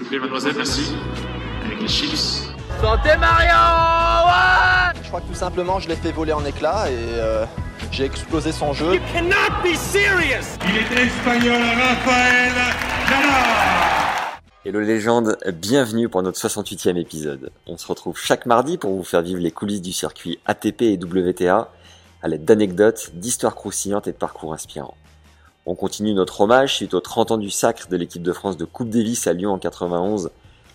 S'il vous plaît, mademoiselle, merci. Avec les chips. Santé Mario ouais Je crois que tout simplement, je l'ai fait voler en éclats et euh, j'ai explosé son jeu. You cannot be serious Il est espagnol, Rafael Nadal Hello légende, bienvenue pour notre 68e épisode. On se retrouve chaque mardi pour vous faire vivre les coulisses du circuit ATP et WTA à l'aide d'anecdotes, d'histoires croustillantes et de parcours inspirants. On continue notre hommage suite aux 30 ans du sacre de l'équipe de France de Coupe Davis à Lyon en 91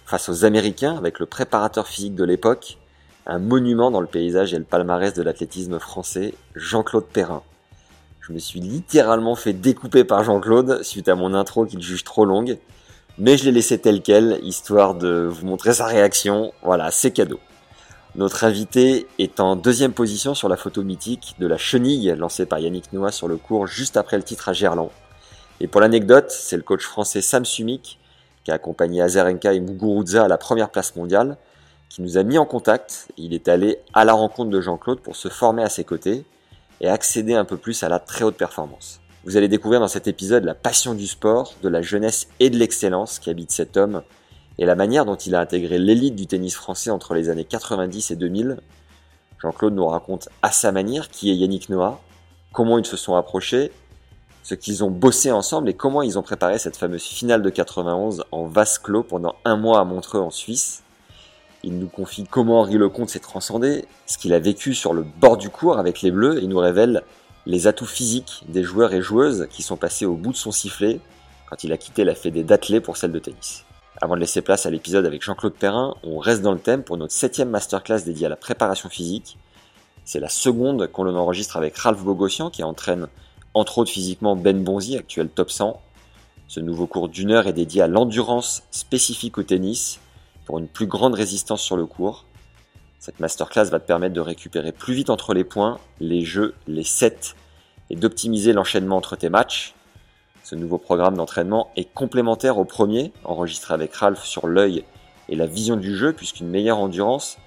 face aux Américains avec le préparateur physique de l'époque, un monument dans le paysage et le palmarès de l'athlétisme français, Jean-Claude Perrin. Je me suis littéralement fait découper par Jean-Claude suite à mon intro qu'il juge trop longue, mais je l'ai laissé tel quel, histoire de vous montrer sa réaction. Voilà, c'est cadeau. Notre invité est en deuxième position sur la photo mythique de la chenille lancée par Yannick Noah sur le cours juste après le titre à Gerland. Et pour l'anecdote, c'est le coach français Sam Sumik qui a accompagné Azarenka et Muguruza à la première place mondiale, qui nous a mis en contact. Il est allé à la rencontre de Jean-Claude pour se former à ses côtés et accéder un peu plus à la très haute performance. Vous allez découvrir dans cet épisode la passion du sport, de la jeunesse et de l'excellence qui habite cet homme et la manière dont il a intégré l'élite du tennis français entre les années 90 et 2000. Jean-Claude nous raconte à sa manière qui est Yannick Noah, comment ils se sont approchés ce qu'ils ont bossé ensemble et comment ils ont préparé cette fameuse finale de 91 en vase clos pendant un mois à Montreux en Suisse. Il nous confie comment Henri Lecomte s'est transcendé, ce qu'il a vécu sur le bord du cours avec les Bleus et nous révèle les atouts physiques des joueurs et joueuses qui sont passés au bout de son sifflet quand il a quitté la fédé d'athlée pour celle de tennis. Avant de laisser place à l'épisode avec Jean-Claude Perrin, on reste dans le thème pour notre septième masterclass dédiée à la préparation physique. C'est la seconde qu'on enregistre avec Ralph Bogossian qui entraîne entre autres physiquement Ben Bonzi, actuel top 100. Ce nouveau cours d'une heure est dédié à l'endurance spécifique au tennis pour une plus grande résistance sur le cours. Cette masterclass va te permettre de récupérer plus vite entre les points, les jeux, les sets et d'optimiser l'enchaînement entre tes matchs. Ce nouveau programme d'entraînement est complémentaire au premier, enregistré avec Ralph sur l'œil et la vision du jeu, puisqu'une meilleure endurance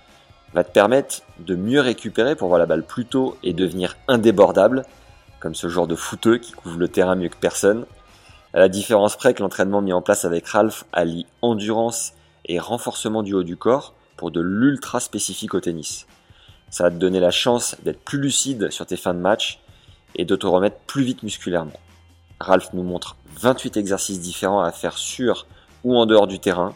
va te permettre de mieux récupérer pour voir la balle plus tôt et devenir indébordable, comme ce genre de fouteux qui couvre le terrain mieux que personne. À la différence près que l'entraînement mis en place avec Ralph allie endurance et renforcement du haut du corps pour de l'ultra spécifique au tennis. Ça va te donner la chance d'être plus lucide sur tes fins de match et de te remettre plus vite musculairement. Ralph nous montre 28 exercices différents à faire sur ou en dehors du terrain.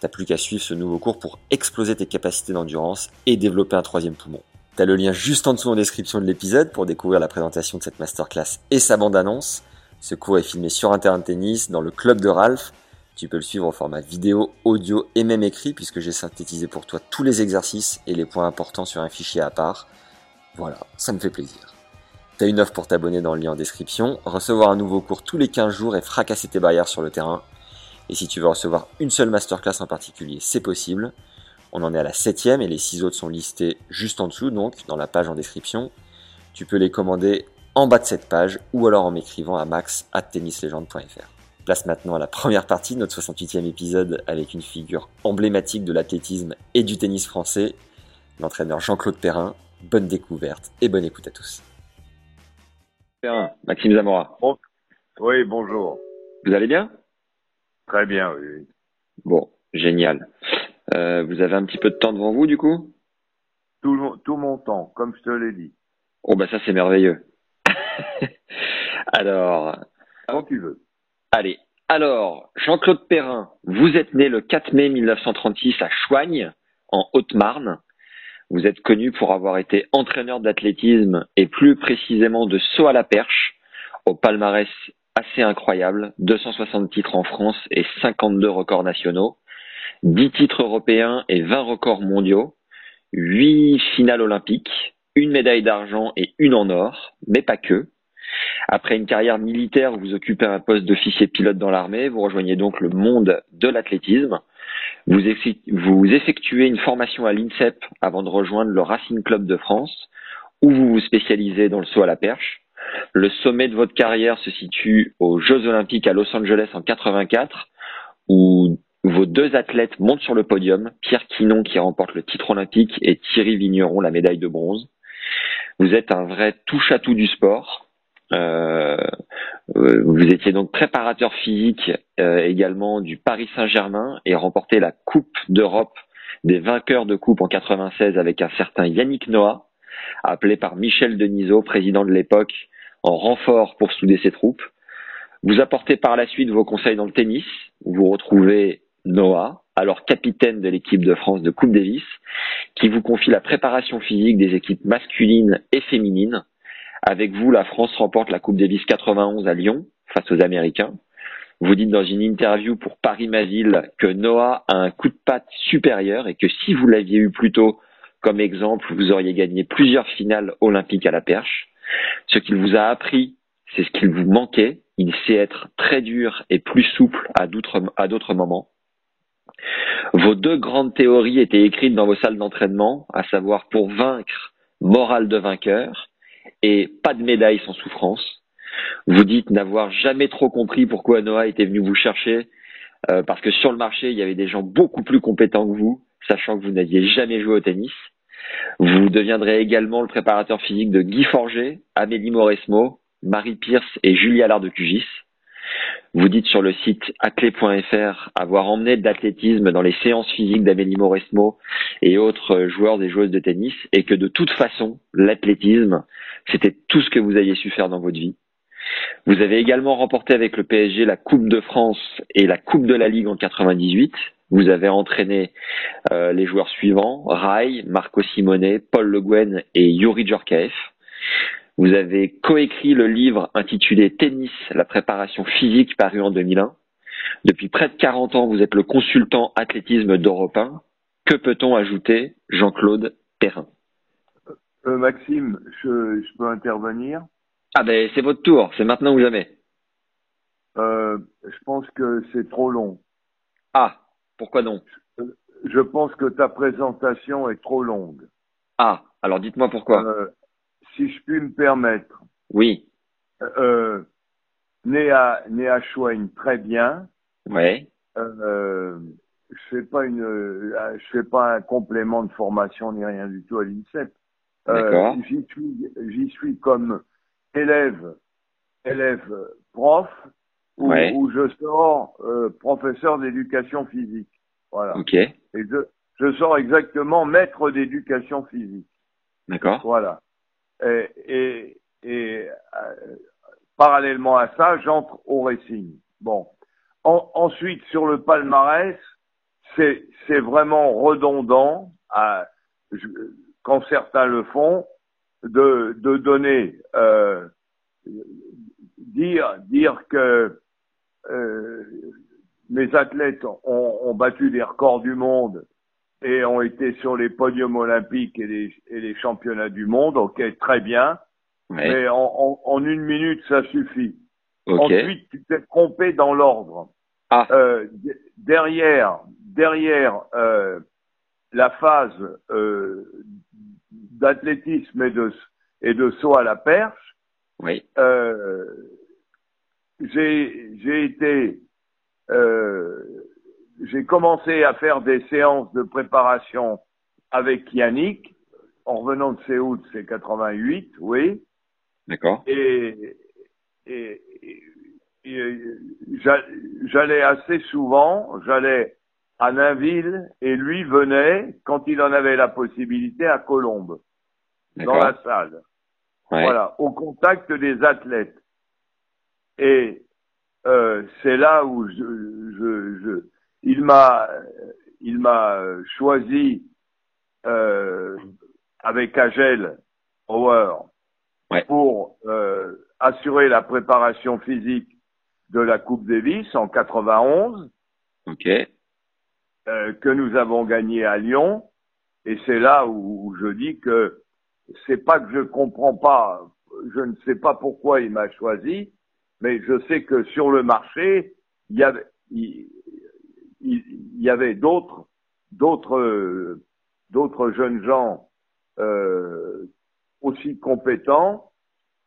T'as plus qu'à suivre ce nouveau cours pour exploser tes capacités d'endurance et développer un troisième poumon. T'as le lien juste en dessous en description de l'épisode pour découvrir la présentation de cette masterclass et sa bande-annonce. Ce cours est filmé sur un terrain de tennis dans le club de Ralph. Tu peux le suivre au format vidéo, audio et même écrit puisque j'ai synthétisé pour toi tous les exercices et les points importants sur un fichier à part. Voilà, ça me fait plaisir. T'as une offre pour t'abonner dans le lien en description, recevoir un nouveau cours tous les 15 jours et fracasser tes barrières sur le terrain. Et si tu veux recevoir une seule masterclass en particulier, c'est possible. On en est à la septième et les six autres sont listés juste en dessous, donc dans la page en description. Tu peux les commander en bas de cette page ou alors en m'écrivant à max tennislegende.fr. Place maintenant à la première partie de notre 68e épisode avec une figure emblématique de l'athlétisme et du tennis français, l'entraîneur Jean-Claude Perrin. Bonne découverte et bonne écoute à tous. Maxime Zamora. Bon. Oui, bonjour. Vous allez bien? Très bien, oui. Bon, génial. Euh, vous avez un petit peu de temps devant vous du coup? Tout, tout mon temps, comme je te l'ai dit. Oh bah ça c'est merveilleux. alors. Quand tu veux. Allez. Alors, Jean-Claude Perrin, vous êtes né le 4 mai 1936 à Choigne, en Haute-Marne. Vous êtes connu pour avoir été entraîneur d'athlétisme et plus précisément de saut à la perche, au palmarès assez incroyable, 260 titres en France et 52 records nationaux. 10 titres européens et 20 records mondiaux, 8 finales olympiques, une médaille d'argent et une en or, mais pas que. Après une carrière militaire vous occupez un poste d'officier pilote dans l'armée, vous rejoignez donc le monde de l'athlétisme. Vous, effectuez une formation à l'INSEP avant de rejoindre le Racing Club de France, où vous vous spécialisez dans le saut à la perche. Le sommet de votre carrière se situe aux Jeux Olympiques à Los Angeles en 84, où vos deux athlètes montent sur le podium, Pierre Quinon qui remporte le titre olympique et Thierry Vigneron la médaille de bronze. Vous êtes un vrai touche-à-tout du sport. Euh, vous étiez donc préparateur physique euh, également du Paris Saint-Germain et remporté la Coupe d'Europe des vainqueurs de coupe en 96 avec un certain Yannick Noah, appelé par Michel Denisot, président de l'époque, en renfort pour souder ses troupes. Vous apportez par la suite vos conseils dans le tennis. Vous retrouvez Noah, alors capitaine de l'équipe de France de Coupe Davis, qui vous confie la préparation physique des équipes masculines et féminines. Avec vous, la France remporte la Coupe Davis 91 à Lyon face aux Américains. Vous dites dans une interview pour Paris Ma Ville que Noah a un coup de patte supérieur et que si vous l'aviez eu plus tôt comme exemple, vous auriez gagné plusieurs finales olympiques à la perche. Ce qu'il vous a appris, c'est ce qu'il vous manquait. Il sait être très dur et plus souple à d'autres moments. Vos deux grandes théories étaient écrites dans vos salles d'entraînement, à savoir pour vaincre, morale de vainqueur, et pas de médaille sans souffrance. Vous dites n'avoir jamais trop compris pourquoi Noah était venu vous chercher, euh, parce que sur le marché, il y avait des gens beaucoup plus compétents que vous, sachant que vous n'aviez jamais joué au tennis. Vous deviendrez également le préparateur physique de Guy Forger, Amélie Mauresmo, Marie Pierce et Julia Allard de Cugis. Vous dites sur le site athlé.fr avoir emmené de l'athlétisme dans les séances physiques d'Amélie Mauresmo et autres joueurs et joueuses de tennis et que de toute façon, l'athlétisme, c'était tout ce que vous aviez su faire dans votre vie. Vous avez également remporté avec le PSG la Coupe de France et la Coupe de la Ligue en 98. Vous avez entraîné euh, les joueurs suivants, Rai, Marco Simone, Paul Le Guen et Yuri Djorkaeff. Vous avez coécrit le livre intitulé Tennis, la préparation physique paru en 2001. Depuis près de 40 ans, vous êtes le consultant athlétisme d'Europe 1. Que peut-on ajouter, Jean-Claude Perrin? Euh, Maxime, je, je, peux intervenir? Ah ben c'est votre tour, c'est maintenant ou jamais. Euh, je pense que c'est trop long. Ah, pourquoi donc Je pense que ta présentation est trop longue. Ah, alors dites-moi pourquoi. Euh, si je puis me permettre. Oui. Euh, né à né à Chouaigne, très bien. Oui. Euh, je fais pas une, euh, je fais pas un complément de formation ni rien du tout à l'INSEP. Euh, j'y suis, j'y suis comme élève, élève prof, où, ouais. où je sors euh, professeur d'éducation physique. Voilà. Ok. Et je, je sors exactement maître d'éducation physique. D'accord. Voilà. Et, et, euh, parallèlement à ça, j'entre au racing. Bon. En, ensuite, sur le palmarès, c'est c'est vraiment redondant à, je, quand certains le font de de donner euh, dire dire que euh, mes athlètes ont, ont battu des records du monde et ont été sur les podiums olympiques et les, et les championnats du monde. Ok, très bien. Ouais. Mais en, en, en, une minute, ça suffit. Okay. Ensuite, tu t'es trompé dans l'ordre. Ah. Euh, derrière, derrière euh, la phase euh, d'athlétisme et de et de saut à la perche, oui. Euh, j'ai j'ai été euh, j'ai commencé à faire des séances de préparation avec Yannick en revenant de Séoul, c'est 88, oui. D'accord. Et, et, et, et j'allais assez souvent, j'allais à Nainville et lui venait, quand il en avait la possibilité, à Colombes, dans la salle. Ouais. Voilà, au contact des athlètes. Et euh, c'est là où je, je, je il m'a il m'a choisi euh, avec Agel Power ouais. pour euh, assurer la préparation physique de la Coupe Davis en 91 ok euh, que nous avons gagné à Lyon et c'est là où, où, je dis que c'est pas que je comprends pas je ne sais pas pourquoi il m'a choisi, mais je sais que sur le marché, il y avait, il, il y avait d'autres, d'autres, d'autres jeunes gens euh, aussi compétents,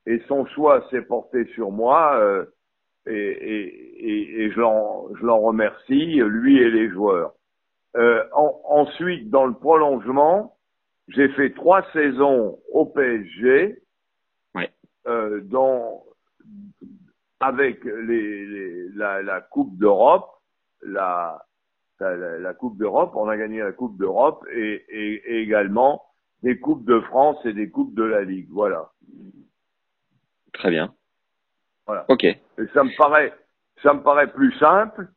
et son choix s'est porté sur moi. Euh, et, et, et, je l'en remercie, lui et les joueurs. Euh, ensuite, dans le prolongement, j'ai fait trois saisons au PSG, ouais. euh, dans, avec les, les, la, la, Coupe d'Europe, la, la, la, Coupe d'Europe, on a gagné la Coupe d'Europe et, et, également des Coupes de France et des Coupes de la Ligue. Voilà. Très bien. Voilà. Ok. Et ça me paraît, ça me paraît plus simple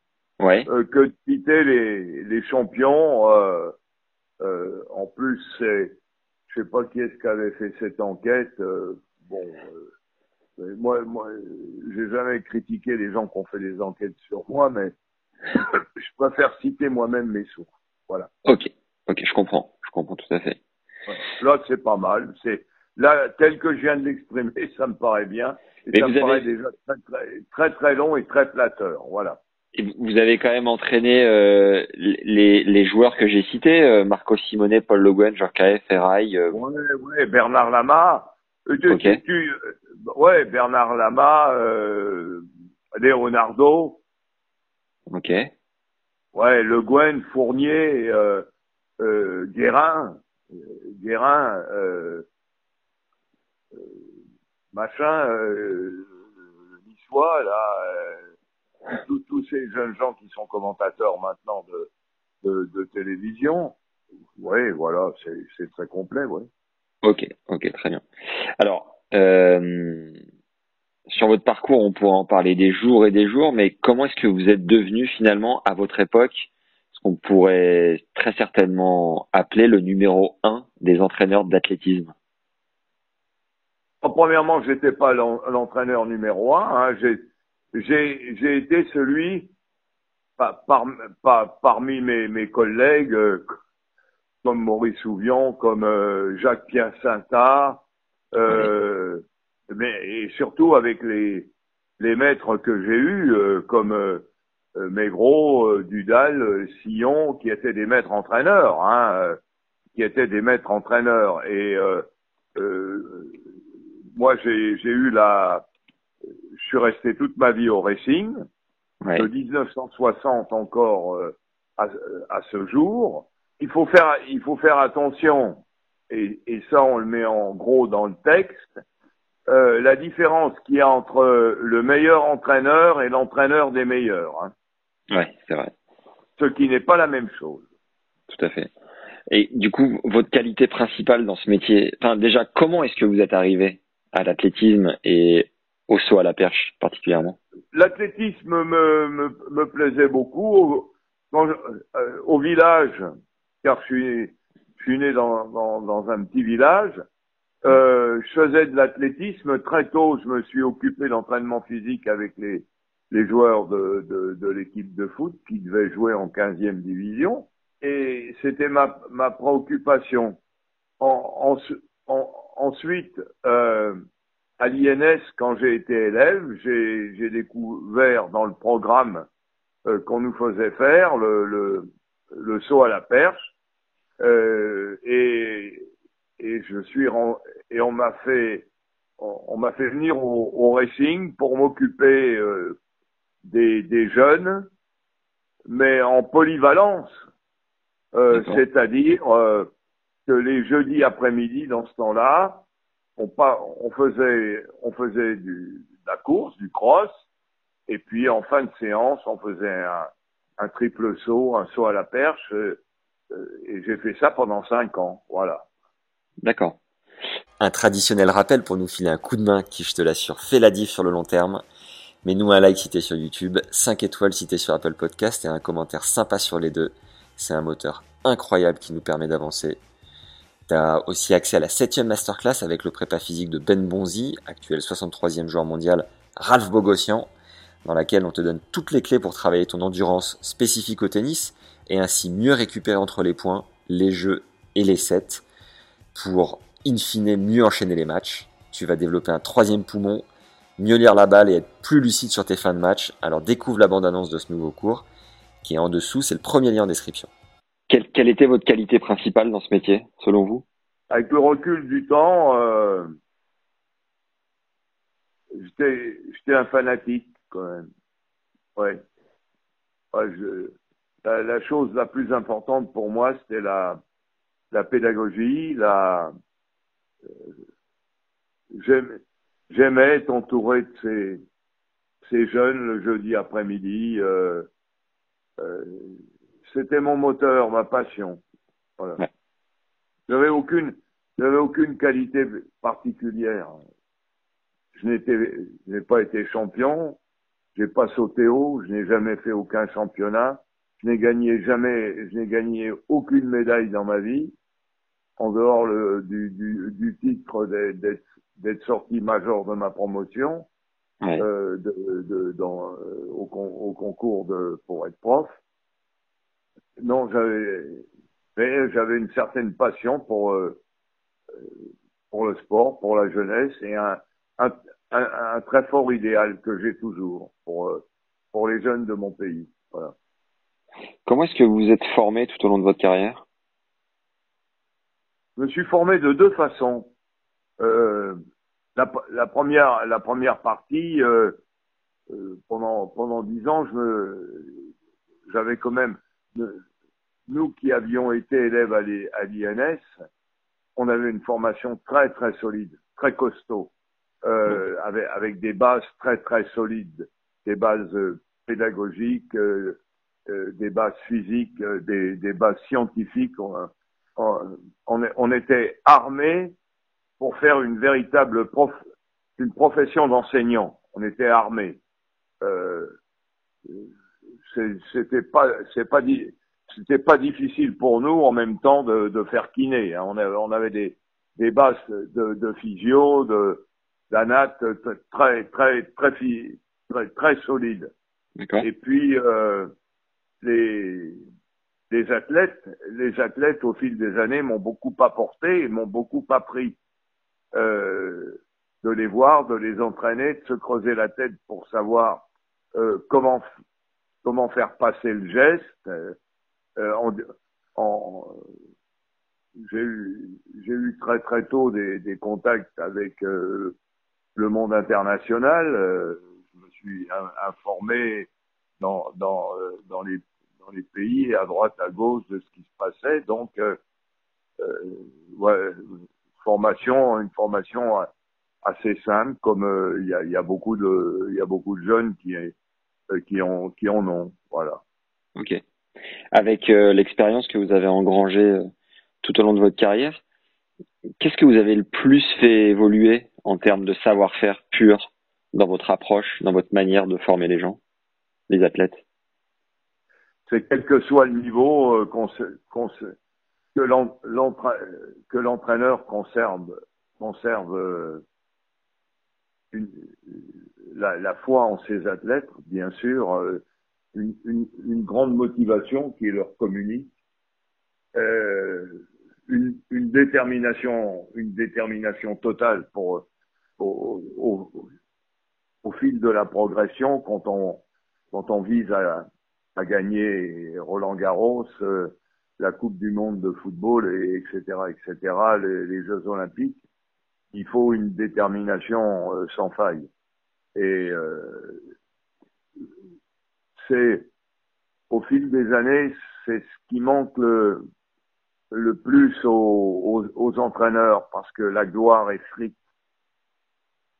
ouais. euh, que de quitter les, les champions. Euh, euh, en plus, c'est, je sais pas qui est-ce qui avait fait cette enquête. Euh, bon, euh, moi, moi, j'ai jamais critiqué les gens qui ont fait des enquêtes sur moi, mais je préfère citer moi-même mes sources. Voilà. Ok, ok, je comprends, je comprends tout à fait. Là, c'est pas mal. C'est là tel que je viens de l'exprimer, ça me paraît bien. Et ça me paraît déjà très, très, très, long et très flatteur. Voilà. Et vous avez quand même entraîné euh, les, les joueurs que j'ai cités, euh, Marco Simone, Paul Le Guen, Jean Ferraille. Euh... Ouais, ouais, Bernard Lama. Euh, tu, okay. tu, euh, ouais, Bernard Lama, euh, Leonardo. Ok. Ouais, Le Guen, Fournier, euh, euh, Guérin, Guérin, euh, machin, euh, niçois, là, tous, tous ces jeunes gens qui sont commentateurs maintenant de, de, de télévision. Oui, voilà, c'est très complet, oui. Ok, ok, très bien. Alors, euh, sur votre parcours, on pourrait en parler des jours et des jours, mais comment est-ce que vous êtes devenu finalement, à votre époque, ce qu'on pourrait très certainement appeler le numéro un des entraîneurs d'athlétisme? Premièrement, je n'étais pas l'entraîneur numéro un. Hein. J'ai été celui, par, par, par, parmi mes, mes collègues, euh, comme Maurice Souvion, comme euh, Jacques-Pierre Saintard, euh, mais et surtout avec les, les maîtres que j'ai eus, euh, comme euh, Maigret, Dudal, Sillon, qui étaient des maîtres entraîneurs, hein, qui étaient des maîtres entraîneurs. Et moi, j'ai eu la, je suis resté toute ma vie au racing, ouais. de 1960 encore euh, à, à, ce jour. Il faut faire, il faut faire attention, et, et ça on le met en gros dans le texte, euh, la différence qu'il y a entre le meilleur entraîneur et l'entraîneur des meilleurs. Hein. Ouais, c'est vrai. Ce qui n'est pas la même chose. Tout à fait. Et du coup, votre qualité principale dans ce métier, enfin déjà, comment est-ce que vous êtes arrivé à l'athlétisme et au saut à la perche particulièrement? L'athlétisme me, me, me, plaisait beaucoup. Quand je, euh, au village, car je suis, je suis né dans, dans, dans un petit village, euh, je faisais de l'athlétisme. Très tôt, je me suis occupé d'entraînement physique avec les, les joueurs de, de, de l'équipe de foot qui devaient jouer en 15e division. Et c'était ma, ma préoccupation. En, en, en, ensuite, euh, à l'INS, quand j'ai été élève, j'ai découvert dans le programme euh, qu'on nous faisait faire le, le, le, saut à la perche. Euh, et, et je suis et on m'a fait on, on m'a fait venir au, au racing pour m'occuper euh, des, des jeunes, mais en polyvalence, euh, c'est-à-dire euh, que les jeudis après-midi, dans ce temps-là, on, pas, on faisait, on faisait du, de la course, du cross, et puis en fin de séance, on faisait un, un triple saut, un saut à la perche, euh, et j'ai fait ça pendant cinq ans, voilà. D'accord. Un traditionnel rappel pour nous filer un coup de main qui, je te l'assure, fait la diff sur le long terme. Mais nous un like cité sur YouTube, 5 étoiles cité sur Apple Podcast et un commentaire sympa sur les deux. C'est un moteur incroyable qui nous permet d'avancer. T'as aussi accès à la 7 masterclass avec le prépa physique de Ben Bonzi, actuel 63e joueur mondial, Ralph Bogossian, dans laquelle on te donne toutes les clés pour travailler ton endurance spécifique au tennis et ainsi mieux récupérer entre les points, les jeux et les sets pour in fine mieux enchaîner les matchs. tu vas développer un troisième poumon, mieux lire la balle et être plus lucide sur tes fins de match. Alors découvre la bande-annonce de ce nouveau cours qui est en dessous, c'est le premier lien en description. Quelle, quelle, était votre qualité principale dans ce métier, selon vous? Avec le recul du temps, euh, j'étais un fanatique quand même. Ouais. ouais je, la, la, chose la plus importante pour moi, c'était la, la pédagogie, la. Euh, J'aimais être entouré de ces, ces jeunes le jeudi après-midi. Euh, euh, c'était mon moteur, ma passion. Voilà. J'avais aucune, j'avais aucune qualité particulière. Je n'étais, je n'ai pas été champion, j'ai pas sauté haut, je n'ai jamais fait aucun championnat, je n'ai gagné jamais, je n'ai gagné aucune médaille dans ma vie, en dehors le, du, du, du titre d'être, d'être sorti major de ma promotion, ouais. euh, de, de, dans, euh, au, au, concours de, pour être prof. Non, j'avais, mais j'avais une certaine passion pour, euh, pour le sport, pour la jeunesse et un, un, un, un très fort idéal que j'ai toujours pour, euh, pour les jeunes de mon pays. Voilà. Comment est-ce que vous vous êtes formé tout au long de votre carrière? Je me suis formé de deux façons. Euh, la, la, première, la première partie, euh, euh, pendant pendant dix ans, je me, j'avais quand même, nous qui avions été élèves à l'INS, on avait une formation très très solide, très costaud, euh, avec, avec des bases très très solides, des bases pédagogiques, euh, des bases physiques, des, des bases scientifiques. On, on, on était armés pour faire une véritable prof, une profession d'enseignant. On était armé. Euh, c'était pas, c'est pas, c'était pas difficile pour nous en même temps de, de faire kiné. Hein. On, avait, on avait des, des bases de, de physio, de d'anat très très très très très solides. Et puis euh, les les athlètes, les athlètes au fil des années m'ont beaucoup apporté et m'ont beaucoup appris euh, de les voir, de les entraîner, de se creuser la tête pour savoir euh, comment comment faire passer le geste. Euh, en, en j'ai eu eu très très tôt des, des contacts avec euh, le monde international. Euh, je me suis informé dans dans dans les dans les pays à droite à gauche de ce qui se passait. Donc ouais, formation, une formation assez simple, comme euh, il y, a, beaucoup de, jeunes qui, euh, qui en ont, voilà. Ok. Avec euh, l'expérience que vous avez engrangée tout au long de votre carrière, qu'est-ce que vous avez le plus fait évoluer en termes de savoir-faire pur dans votre approche, dans votre manière de former les gens, les athlètes? C'est quel que soit le niveau qu'on que l'entraîneur conserve, euh, la, foi en ses athlètes, bien sûr, euh, une, grande motivation qui leur communique, euh, une, détermination, une détermination totale pour, au, fil de la progression quand on quand on vise à, à gagner Roland Garros. Euh, la Coupe du Monde de football, et etc., etc., les, Jeux Olympiques, il faut une détermination euh, sans faille. Et euh, c'est au fil des années, c'est ce qui manque le, le plus aux, entraîneurs parce que la gloire est stricte.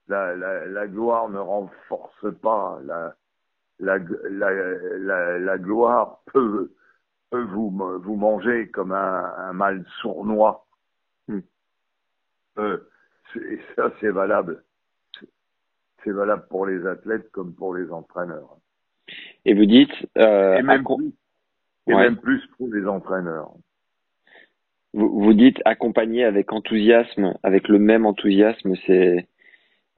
La, la gloire ne renforce pas. La, la, la, la gloire peut, peut vous, vous manger comme un, un mâle sournois. Hmm. Euh, et ça, c'est valable. C'est valable pour les athlètes comme pour les entraîneurs. Et vous dites... Euh, et même, plus, et ouais. même plus pour les entraîneurs. Vous, vous dites accompagner avec enthousiasme, avec le même enthousiasme, ces,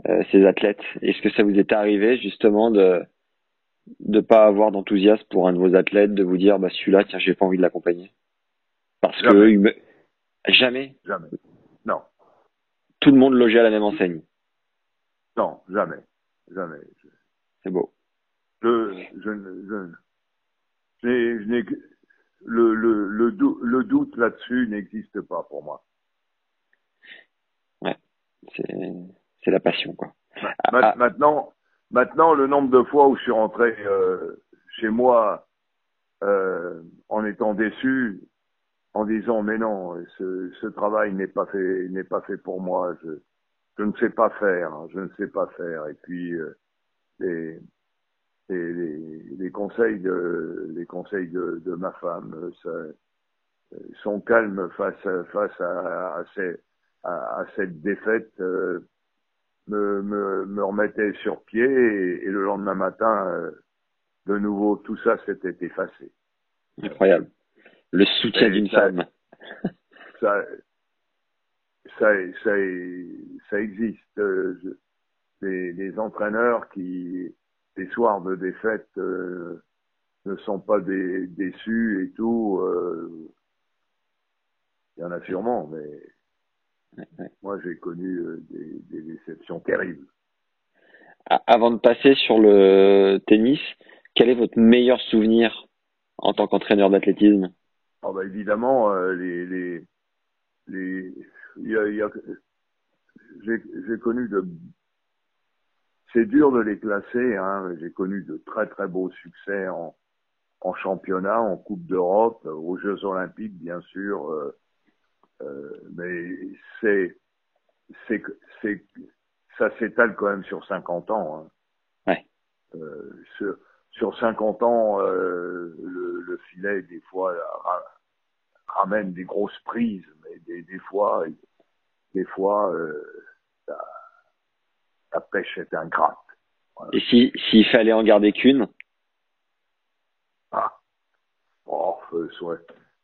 euh, ces athlètes. Est-ce que ça vous est arrivé justement de de pas avoir d'enthousiasme pour un de vos athlètes, de vous dire bah celui-là tiens j'ai pas envie de l'accompagner parce Jamais. que jamais Jamais. Non. Tout le monde logeait à la même enseigne. Non, jamais. Jamais. C'est beau. Je, je, je, je, n'ai, le, le, le, le doute là-dessus n'existe pas pour moi. Ouais, c'est, c'est la passion, quoi. Ah, ah. Maintenant, maintenant, le nombre de fois où je suis rentré euh, chez moi euh, en étant déçu, en disant mais non, ce, ce travail n'est pas fait, n'est pas fait pour moi. Je, je ne sais pas faire, je ne sais pas faire. Et puis euh, les, les, les, conseils de les conseils de, de ma femme ça, son calme face face à, à, ces, à, cette défaite euh, me, me, me remettait sur pied et, le lendemain matin euh, de nouveau tout ça s'était effacé. Incroyable. Le soutien d'une femme. Ça, ça, ça, ça existe. Euh, les, les, entraîneurs qui, les soirs de défaite, euh, ne sont pas des, déçus et tout. Euh, il y en a sûrement, mais moi j'ai connu des, des, déceptions terribles. Avant de passer sur le tennis, quel est votre meilleur souvenir en tant qu'entraîneur d'athlétisme? Oh bah Évidemment, les, les, les, il y a, il y a j'ai connu de c'est dur de les classer hein. j'ai connu de très très beaux succès en en championnat en coupe d'Europe aux Jeux olympiques bien sûr euh, euh, mais c'est c'est c'est ça s'étale quand même sur 50 ans hein. ouais. euh, sur, sur 50 ans euh, le, le, filet des fois ramène des grosses prises mais des, des fois des fois, euh, la, pêche est ingrate. Et si s'il fallait en garder qu'une? Ah, oh,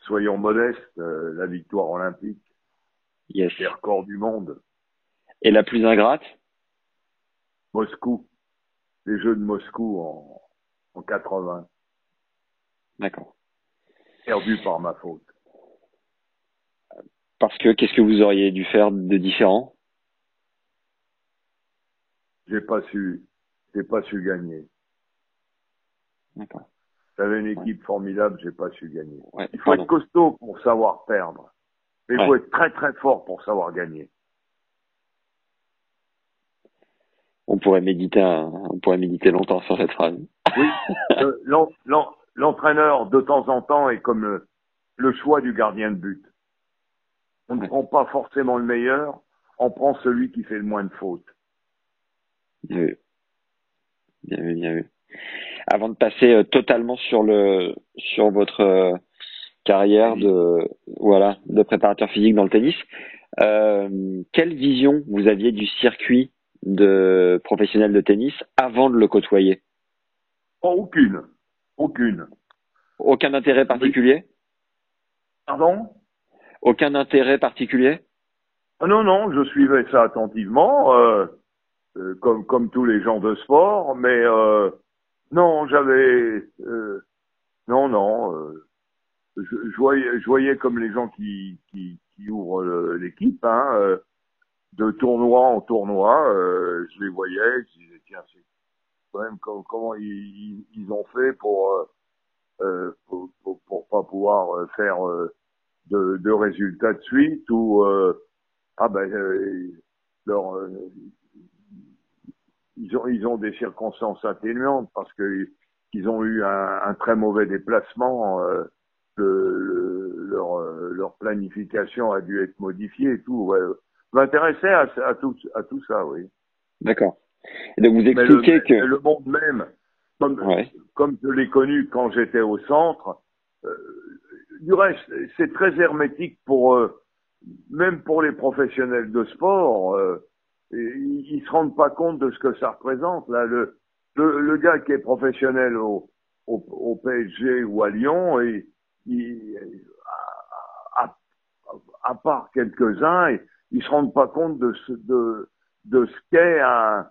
soyons modestes, euh, la victoire olympique, yes. les records du monde. Et la plus ingrate? Moscou, les Jeux de Moscou en, en 80. D'accord. Perdu par ma faute. Parce que qu'est-ce que vous auriez dû faire de différent? J'ai pas su, j'ai pas su gagner. D'accord. J'avais une équipe formidable, j'ai pas su gagner. Ouais, il faut être costaud pour savoir perdre. Mais il faut être très très fort pour savoir gagner. On pourrait méditer, on pourrait méditer longtemps sur cette phrase. Oui. L'entraîneur de temps en temps est comme le choix du gardien de but. On ne prend pas forcément le meilleur, on prend celui qui fait le moins de fautes. Bien vu. Bien vu, bien vu. Avant de passer euh, totalement sur le sur votre euh, carrière de voilà de préparateur physique dans le tennis, euh, quelle vision vous aviez du circuit de professionnel de tennis avant de le côtoyer? Oh, Aucune, aucune. Aucun intérêt particulier? Pardon? Aucun intérêt particulier? Ah Non, non, je suivais ça attentivement, euh, euh, comme comme tous les gens de sport, mais euh, non, j'avais euh, non, non, euh, je, voyais, je voyais comme les gens qui qui, qui ouvrent l'équipe, hein, euh, de tournoi en tournoi, je les voyais, je disais tiens, c'est quand même comment, ils, ont fait pour, pour, pour, pour pas pouvoir faire de, résultats de suite ou euh, ah ben euh, leur, euh, ils ont ils ont des circonstances atténuantes parce que ils ont eu un, un très mauvais déplacement euh, le, leur leur planification a dû être modifiée et tout ouais. m'intéressais à, à tout à tout ça oui d'accord et donc vous expliquez que le monde même comme comme je l'ai connu quand j'étais au centre euh, du reste, c'est très hermétique pour euh, même pour les professionnels de sport. Euh, ils, se rendent pas compte de ce que ça représente. Là, le le, le gars qui est professionnel au, au, au PSG ou à Lyon, et, il, à, à, part quelques-uns, ils se rendent pas compte de ce de de ce qu'est un,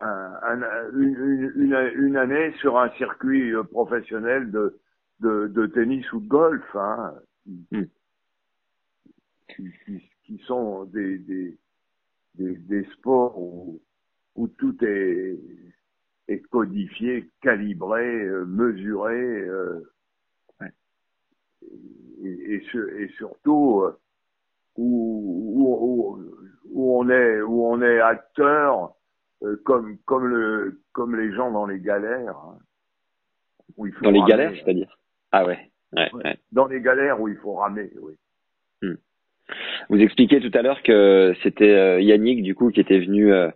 un, une, une, une, année sur un circuit professionnel de de, de tennis ou de golf, hein, qui, qui, qui, sont des, des, des, des, sports où où tout est, est codifié, calibré, euh, mesuré, euh, et, et, et, surtout euh, où, où, où, on est où on est acteur euh, comme comme le comme les gens dans les galères. Hein, dans les galères, c'est-à-dire? Ah ouais. Ouais, ouais. Dans les galères où il faut ramer, oui. Hmm. Vous expliquiez tout à l'heure que c'était euh, Yannick du coup qui était venu euh,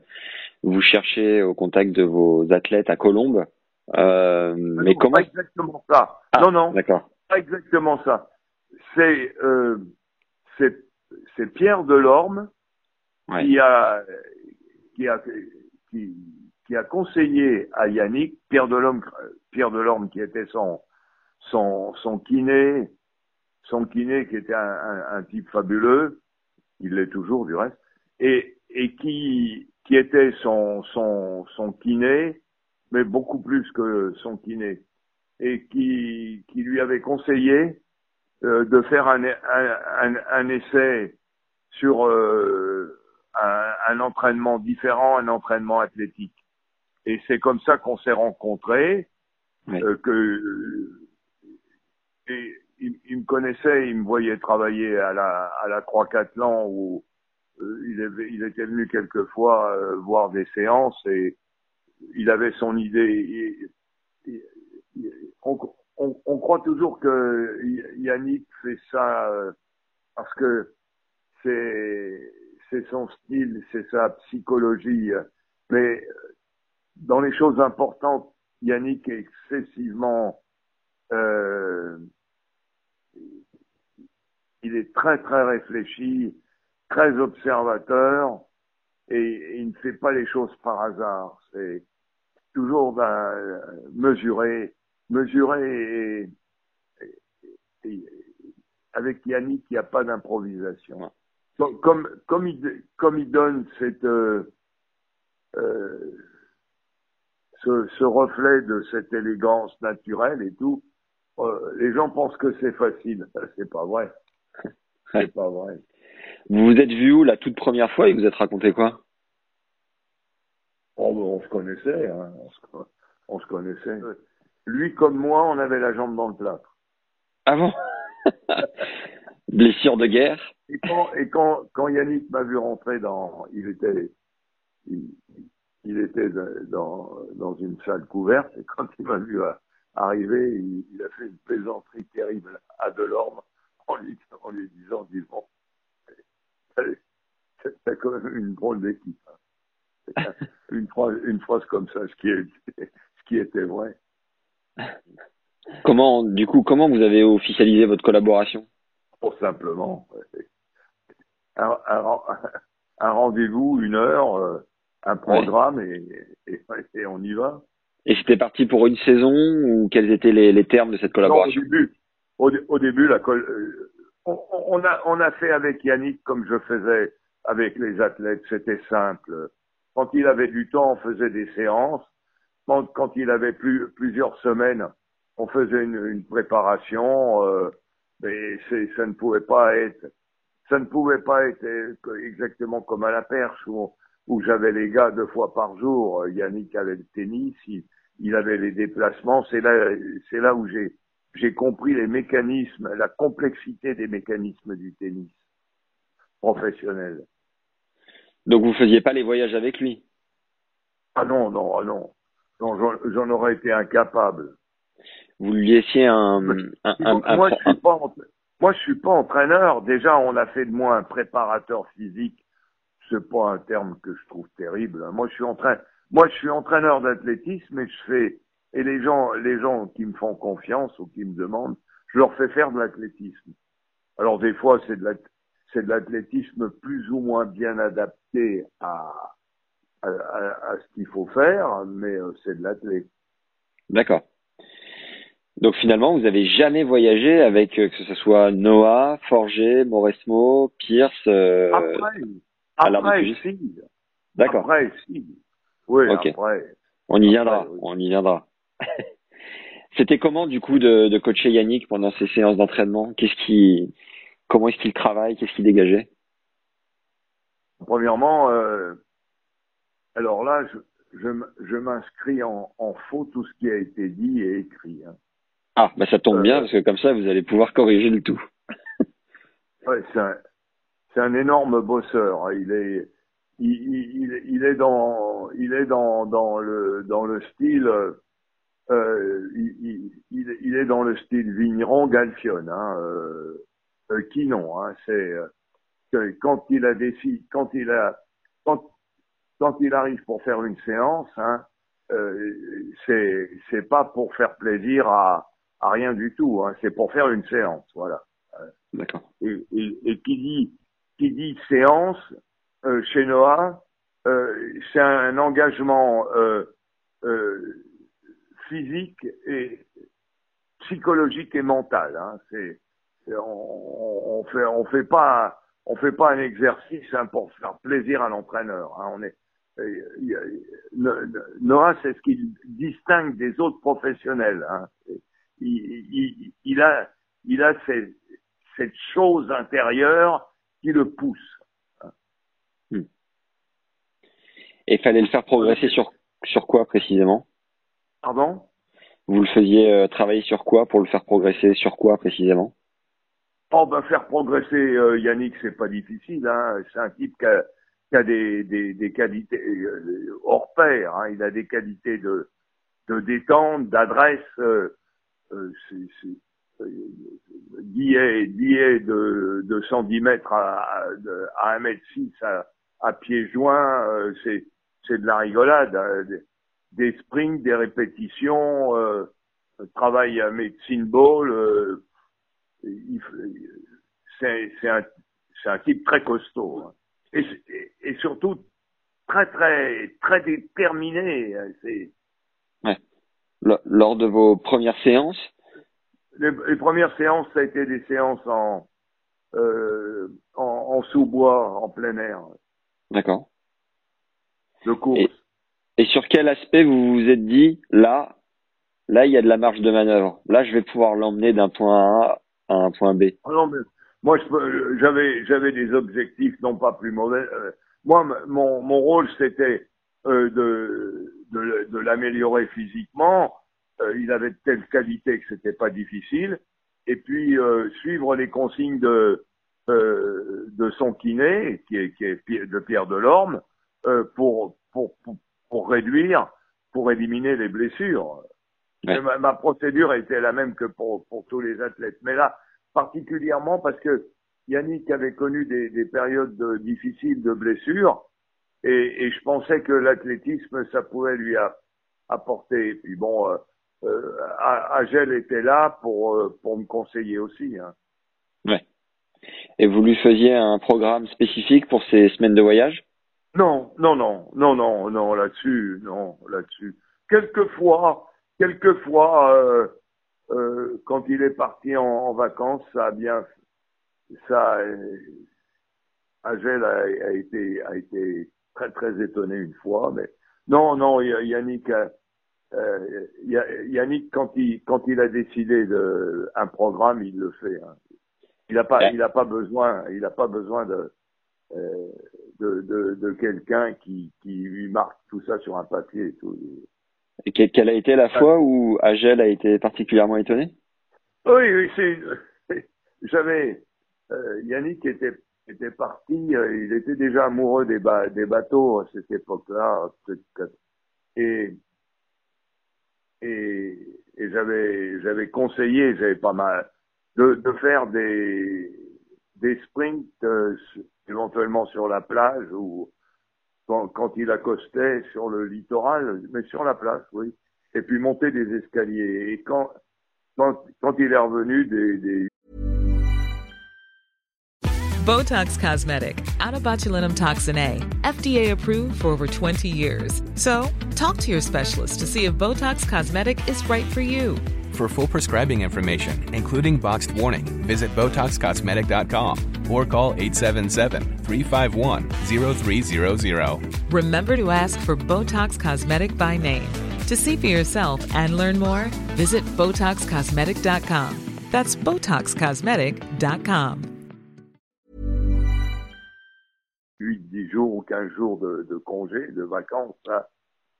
vous chercher au contact de vos athlètes à Colombes. Euh, mais comment Pas exactement ça. Ah, non, non. D'accord. Pas exactement ça. C'est euh, c'est Pierre Delorme ouais. qui a qui a qui, qui a conseillé à Yannick Pierre Delorme Pierre Delorme qui était son son son kiné son kiné qui était un, un, un type fabuleux, il l'est toujours du reste, et, et qui, qui était son, son, son kiné, mais beaucoup plus que son kiné, et qui, qui lui avait conseillé euh, de faire un, un, un essai sur euh, un, un, entraînement différent, un entraînement athlétique. Et c'est comme ça qu'on s'est rencontrés, oui. euh, que et, il, me connaissait, il me voyait travailler à la, à la Croix-Catlan où euh, il, avait, il était venu quelquefois euh, voir des séances et il avait son idée. On, on, on, croit toujours que Yannick fait ça euh, parce que c'est c'est son style, c'est sa psychologie. Mais dans les choses importantes, Yannick est excessivement euh, il est très très réfléchi, très observateur et, il ne fait pas les choses par hasard. C'est toujours ben, mesuré, mesuré et, et, avec Yannick, il n'y a pas d'improvisation. Comme comme il comme il donne cette euh, euh, ce, ce, reflet de cette élégance naturelle et tout, euh, les gens pensent que c'est facile. C'est pas vrai. C'est pas vrai. Vous vous êtes vu où la toute première fois et vous êtes raconté quoi? Oh, On se connaissait, hein. on, se, on, se, connaissait. Lui comme moi, on avait la jambe dans le plâtre. Ah bon? Blessure de guerre? Et quand, et quand, quand Yannick m'a vu rentrer dans... Il était... Il, il était dans, dans une salle couverte et quand il m'a vu arriver, il, il, a fait une plaisanterie terrible à Delorme en lui, en lui disant, disons, c'est quand même une drôle d'équipe. Hein. Une, phrase, une phrase comme ça, ce qui, est, ce qui était vrai. Comment, du coup, comment vous avez officialisé votre collaboration? Tout simplement. Un, un, un rendez-vous, une heure, un programme ouais. et, et, et, on y va. Et c'était parti pour une saison ou quels étaient les, les termes de cette collaboration? Non, au début, au, au, début, la euh, on, on, a, on a fait avec Yannick comme je faisais avec les athlètes. C'était simple. Quand il avait du temps, on faisait des séances. Quand, quand il avait plus, plusieurs semaines, on faisait une, une préparation. Euh, mais ça ne pouvait pas être, ça ne pouvait pas être exactement comme à la perche où, où j'avais les gars deux fois par jour. Yannick avait le tennis, il, il avait les déplacements. C'est là, c'est là où j'ai j'ai compris les mécanismes, la complexité des mécanismes du tennis professionnel. Donc vous faisiez pas les voyages avec lui? Ah non, non, ah non. non J'en aurais été incapable. Vous lui laissiez un... un, un, un moi, je suis pas, moi, je suis pas entraîneur. Déjà, on a fait de moi un préparateur physique. C'est pas un terme que je trouve terrible. Moi, je suis entraîneur. Moi, je suis entraîneur d'athlétisme et je fais et les gens, les gens qui me font confiance ou qui me demandent, je leur fais faire de l'athlétisme. Alors des fois, c'est de l'athlétisme plus ou moins bien adapté à, à, à, à ce qu'il faut faire, mais c'est de l'athlétisme. D'accord. Donc finalement, vous n'avez jamais voyagé avec que ce soit Noah, Forger, Mauresmo, Pierce. Euh, après, après, si. D'accord. Après, si. Oui, okay. après. On y viendra. Oui. On y viendra. C'était comment du coup de, de, coacher Yannick pendant ces séances d'entraînement? Qu'est-ce qui, comment est-ce qu'il travaille? Qu'est-ce qu'il dégageait? Premièrement, euh, Alors là, je, je, m- je m'inscris en, en faux tout ce qui a été dit et écrit. hein. Ah, bah ça tombe Euh, bien parce que comme ça vous allez pouvoir corriger le tout. Ouais, c'est un, énorme bosseur. hein. Il est, il, il, il- il est dans, il est dans, dans le, dans le style, euh, il, il, il- est dans le style vigneron Galfione, hein, euh, euh, qui non, hein, c'est euh, que quand il a décidé, quand il a, quand, quand il arrive pour faire une séance, hein, euh, c'est, c'est pas pour faire plaisir à, à rien du tout, hein, c'est pour faire une séance, voilà D'accord. et, et, et qui dit qui dit séance euh, chez Noah, euh, c'est un engagement euh, euh, physique et psychologique et mental. Hein. C'est on, fait on fait pas on fait pas un exercice hein, pour faire plaisir à l'entraîneur. Hein. On est euh, Noah, c'est ce qui le distingue des autres professionnels. Hein. Il, il, il a il a ces, cette chose intérieure qui le pousse. Et il fallait le faire progresser sur sur quoi précisément? Pardon? Vous le faisiez euh, travailler sur quoi pour le faire progresser? Sur quoi précisément? Oh ben faire progresser euh, Yannick, c'est pas difficile. Hein. C'est un type qui a, qui a des, des, des qualités euh, hors pair. Hein. Il a des qualités de, de détente, d'adresse. Euh, euh, euh, Guillet, Guillet de, de 110 mètres à, à, de- à 1 mètre 6 à, à pieds joints, euh, c'est, c'est de la rigolade. Des, sprints, des répétitions, euh, travail à médecine ball. Euh, c'est un, c'est un type très costaud hein. et, et, et surtout très très très déterminé. hein. L- Lors de vos premières séances? Les, les premières séances, ça a été des séances en euh, en, en sous-bois, en plein air, D'accord. de course. Et- sur quel aspect vous vous êtes dit là, là il y a de la marge de manœuvre. Là je vais pouvoir l'emmener d'un point A à un point B. Ah moi, j'avais, j'avais des objectifs non pas plus mauvais. Euh, moi, mon, mon rôle, c'était euh, de, de, de l'améliorer physiquement. Euh, il avait de telles qualités que c'était pas difficile. Et puis suivre les consignes de de son kiné, qui est, qui est de Pierre Delorme, pour, pour pour pour réduire, pour éliminer les blessures. Ouais. Ma, ma procédure était la même que pour, pour tous les athlètes. Mais là, particulièrement parce que Yannick avait connu des, des périodes de- difficiles de blessures et, et je pensais que l'athlétisme, ça pouvait lui a- apporter. Et puis bon, euh, euh, Agel était là pour, euh, pour me conseiller aussi. Hein. Et vous lui faisiez un programme spécifique pour ces semaines de voyage? Non, non, non, non, non, non, là-dessus, non, là-dessus. Quelquefois, quelquefois, euh, euh, quand il est parti en, en vacances, ça a bien, ça, euh, Agel a, a été, a été très très étonné une fois, mais non, non, Yannick, euh, Yannick quand il quand il a décidé de un programme, il le fait. hein. Il a pas, Ouais. il a pas besoin, il a pas besoin de euh, de, de, de quelqu'un qui, qui lui marque tout ça sur un papier et tout. Et que- quelle a été la fois où Agel a été particulièrement étonné? Oui, oui, c'est. J'avais euh, Yannick était était parti. euh, il était déjà amoureux des, ba- des bateaux à cette époque-là. Et et, et j'avais j'avais conseillé, j'avais pas mal de, de faire des des sprints euh, éventuellement sur la plage ou quand, quand il accostait sur le littoral, mais sur la place, oui. Et puis monter des escaliers. Et quand quand, quand il est revenu des, des Botox Cosmetic, out of botulinum toxin A, FDA approved for over 20 years. So, talk to your specialist to see if Botox Cosmetic is right for you. For full prescribing information, including boxed warning, visit BotoxCosmetic.com or call 877-351-0300. Remember to ask for Botox Cosmetic by name. To see for yourself and learn more, visit BotoxCosmetic.com. That's BotoxCosmetic.com. 8-10 10 jours ou 15 jours de, de congé, de vacances.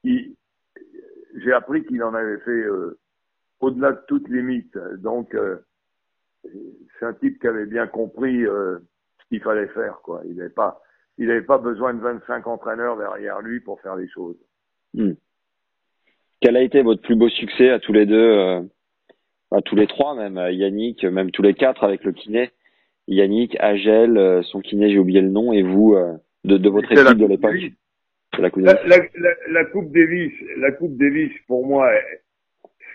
J'ai appris qu'il en avait fait euh, au-delà de toute limite. Donc, euh, c'est un type qui avait bien compris euh, ce qu'il fallait faire. Quoi. Il n'avait pas, il n'avait pas besoin de 25 entraîneurs derrière lui pour faire les choses. Hmm. Quel a été votre plus beau succès à tous les deux, euh, à tous les trois même, Yannick, même tous les quatre avec le kiné? Yannick, Agel, euh, son kiné, j'ai oublié le nom, et vous, euh, de, de votre équipe de l'époque? La, la, la, la, Coupe Davis, la Coupe Davis, pour moi,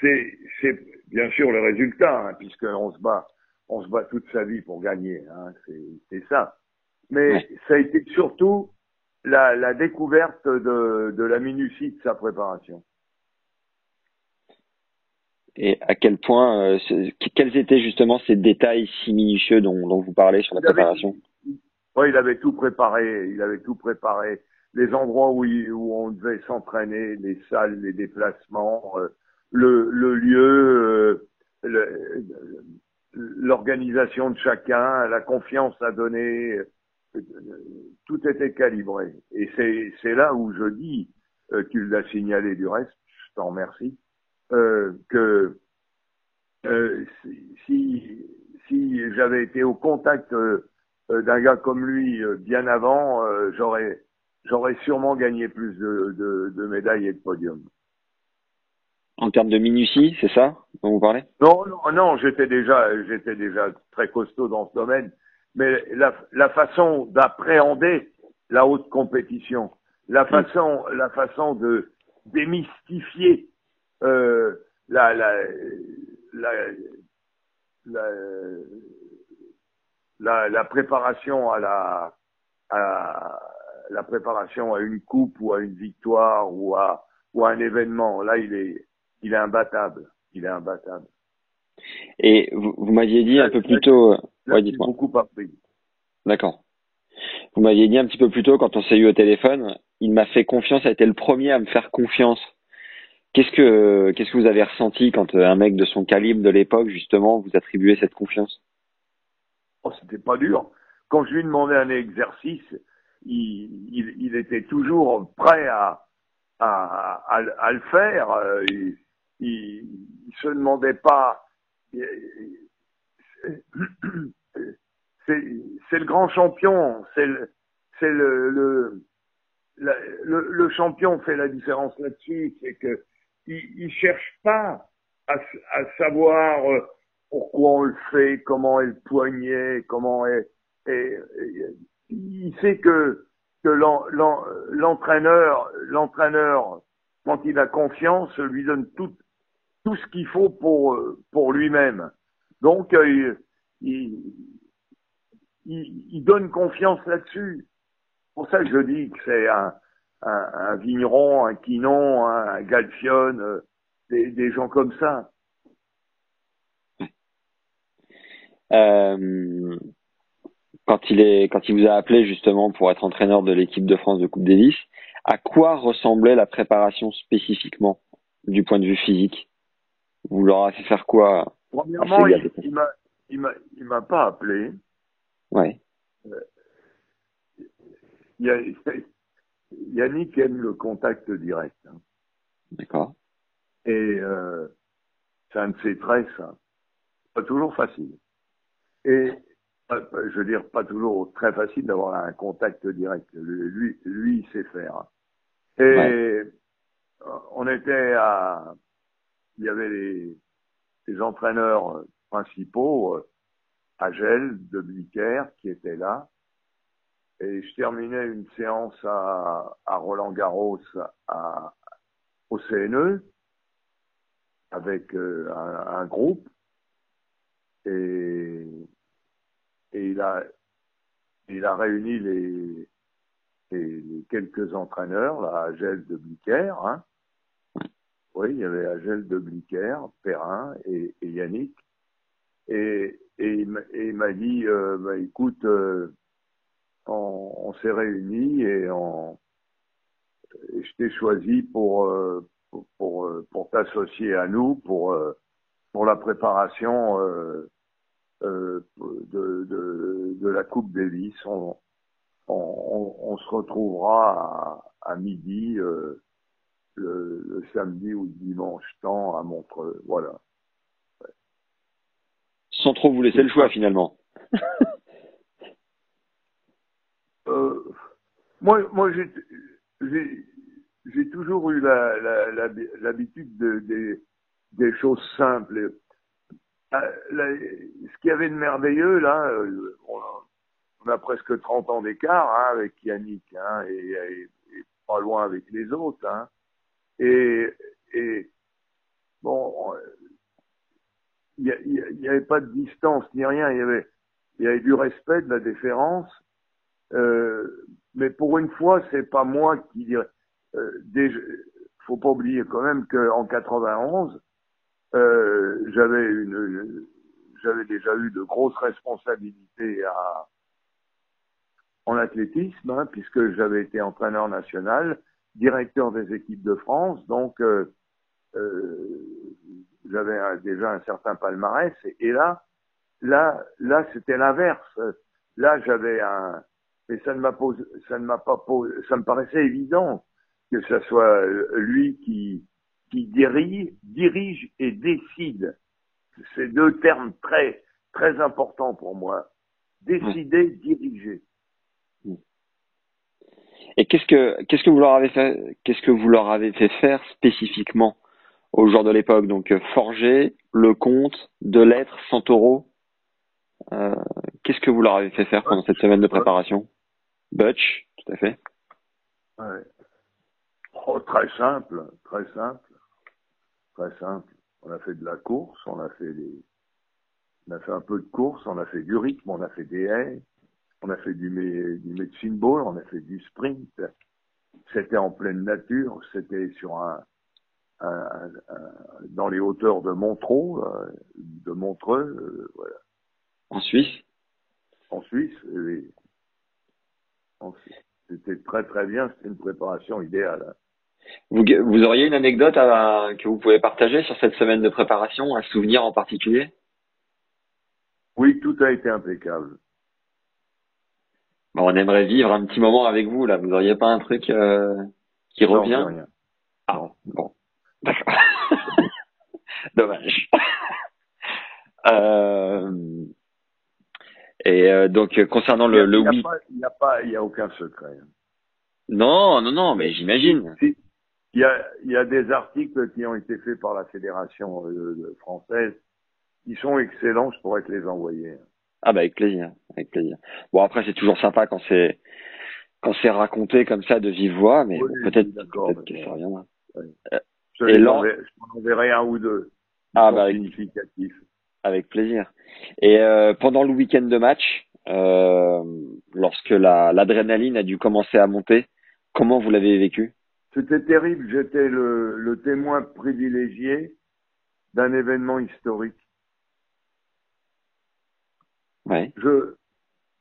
c'est bien sûr le résultat, hein, puisqu'on se bat, on se bat toute sa vie pour gagner, hein, c'est, ça. Mais ça a été surtout la, la découverte de, de la minutie de sa préparation et à quel point, euh, quels étaient justement ces détails si minutieux dont, dont vous parlez sur la préparation? il avait tout préparé, il avait tout préparé. Les endroits où, où on devait s'entraîner, les salles, les déplacements, euh, le, le, lieu, euh, l'organisation de chacun, la confiance à donner, tout était calibré. Et c'est là où je dis, tu l'as signalé du reste, je t'en remercie, euh, que euh, si, si j'avais été au contact euh, d'un gars comme lui bien avant, j'aurais j'aurais sûrement gagné plus de, de, de, médailles et de podiums. En termes de minutie, c'est ça dont vous parlez? Non, non, non, j'étais déjà, j'étais déjà très costaud dans ce domaine, mais la, la façon d'appréhender la haute compétition, la façon, la façon de démystifier euh, la, la, la, la, la, préparation à la, à la préparation à une coupe ou à une victoire ou à, ou à un événement. Là, il est, il est imbattable. Il est imbattable. Et vous, vous m'aviez dit un peu plus tôt. Ouais, beaucoup appris. D'accord. Vous m'aviez dit un petit peu plus tôt quand on s'est eu au téléphone, il m'a fait confiance, a été le premier à me faire confiance Qu'est-ce que qu'est-ce que vous avez ressenti quand euh, un mec de son calibre de l'époque justement vous attribuait cette confiance? Oh, c'était pas dur. Quand je lui demandais un exercice, il, il, il était toujours prêt à à, à, à le faire. Euh, il, il, il, se demandait pas. C'est le grand champion. C'est le le, le le, le, champion fait la différence là-dessus, c'est que il, il cherche pas à, savoir euh, pourquoi on le fait, comment est le poignet, comment est, il sait que que l'entraîneur, l'entraîneur, quand il a confiance, lui donne tout tout ce qu'il faut pour pour lui-même. Donc euh, il, il, il, donne confiance là-dessus. Pour ça que je dis que c'est un un, un, vigneron, un quinon, un galfion, euh, des, des, gens comme ça. Euh, quand il est, quand il vous a appelé justement pour être entraîneur de l'équipe de France de Coupe Davis, à quoi ressemblait la préparation spécifiquement du point de vue physique? Vous leur avez fait faire quoi? Premièrement, il, il m'a, il m'a, il m'a pas appelé. Ouais. Euh, a, Yannick aime le contact direct. Hein. D'accord. Et euh, c'est un de ses traits, ça. Pas toujours facile. Et je veux dire, pas toujours très facile d'avoir un contact direct. Lui, lui, il sait faire. Et on était à, il y avait les, les entraîneurs principaux, euh, Agel, de qui étaient là. Et je terminais une séance à, à Roland Garros à, au CNE avec euh, un, un, groupe et, et il a il a réuni les, les, quelques entraîneurs, là, Agel de hein. Oui, il y avait Agel de Blicker, Perrin et, Yannick. Et, il m'a dit, euh, bah, écoute, euh, on, s'est réunis et, je t'ai choisi pour, euh, t'associer à nous pour, la préparation de, la Coupe Davis. On, se retrouvera à, midi le, le, samedi ou le dimanche temps à Montreux. Voilà. Sans trop vous laisser le choix finalement. euh, moi, moi j'ai toujours eu l'habitude la, la, de, des, des choses simples. Euh, ce qu'il y avait de merveilleux, là, euh, on a, presque 30 ans d'écart hein, avec Yannick, hein, et, et, pas loin avec les autres. Hein. Et, bon, il n'y avait pas de distance ni rien, il y avait, y avait du respect, de la déférence. Euh, mais pour une fois, c'est pas moi qui dirais. Euh, faut pas oublier quand même qu'en 91, euh, j'avais une, j'avais déjà eu de grosses responsabilités en athlétisme, hein, puisque j'avais été entraîneur national, directeur des équipes de France, donc euh, euh, j'avais déjà un certain palmarès. Et, là, là, là, c'était l'inverse. Là, j'avais un, mais ça ne m'a posé, ça ne m'a pas posé, ça me paraissait évident que ce soit lui qui, qui dirige, dirige et décide. C'est deux termes très, très importants pour moi. Décider, diriger. Et qu'est-ce que, qu'est-ce que vous leur avez fait, qu'est-ce que vous leur avez fait faire spécifiquement aux joueurs de l'époque? Donc, Forger, Lecomte, Delettre, Santoro. Euh, qu'est-ce que vous leur avez fait faire pendant cette semaine de préparation? Butch, tout à fait. Ouais. Oh, très simple, très simple, très simple. On a fait de la course, on a fait des, on a fait un peu de course, on a fait du rythme, on a fait des haies, on a fait du, du medicine ball, on a fait du sprint. C'était en pleine nature, c'était sur un, dans les hauteurs de Montreux, euh, de Montreux, euh, voilà. En Suisse? En Suisse, oui. C'était très très bien, c'était une préparation idéale. Vous, vous auriez une anecdote à, que vous pouvez partager sur cette semaine de préparation, un souvenir en particulier? Oui, tout a été impeccable. Bon, on aimerait vivre un petit moment avec vous là. Vous n'auriez pas un truc euh, qui non, revient rien. Ah bon, d'accord. Dommage. euh, et euh, donc concernant le, le oui, il n'y a pas, il y a aucun secret. Non, non, non, mais j'imagine. Il y a, il y a des articles qui ont été faits par la fédération euh, française qui sont excellents. Je pourrais te les envoyer. Ah bah avec plaisir, avec plaisir. Bon après c'est toujours sympa quand c'est quand c'est raconté comme ça de vive voix, mais oui, peut-être peut que ça reviendra. Oui. Je, et enverrai un ou deux. Ah bah significatifs. Avec plaisir. Et euh, pendant le week-end de match, euh, lorsque la l'adrénaline a dû commencer à monter, comment vous l'avez vécu? C'était terrible. J'étais le, le témoin privilégié d'un événement historique. Je,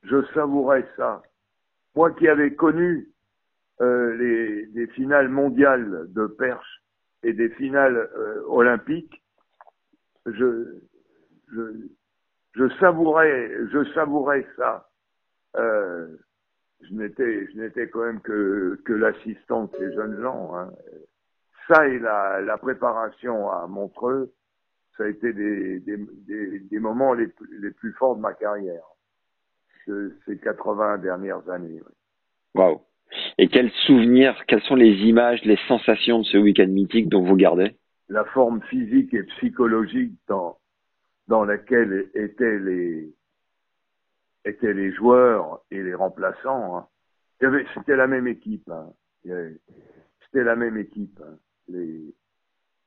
je savourais ça. Moi qui avais connu euh, les, les, finales mondiales de perche et des finales euh, olympiques, je, je, je savourais, je savourais ça. Euh, je n'étais, je n'étais quand même que, que l'assistant de ces jeunes gens. Hein. Ça et la, la préparation à Montreux, ça a été des, des, des, des moments les, les plus forts de ma carrière, de ces 80 dernières années. Waouh Et quels souvenirs, quelles sont les images, les sensations de ce week-end mythique dont vous gardez? La forme physique et psychologique dans, dans laquelle étaient les, étaient les joueurs et les remplaçants. Hein. C'était la même équipe. Hein. C'était la même équipe. Hein. Les,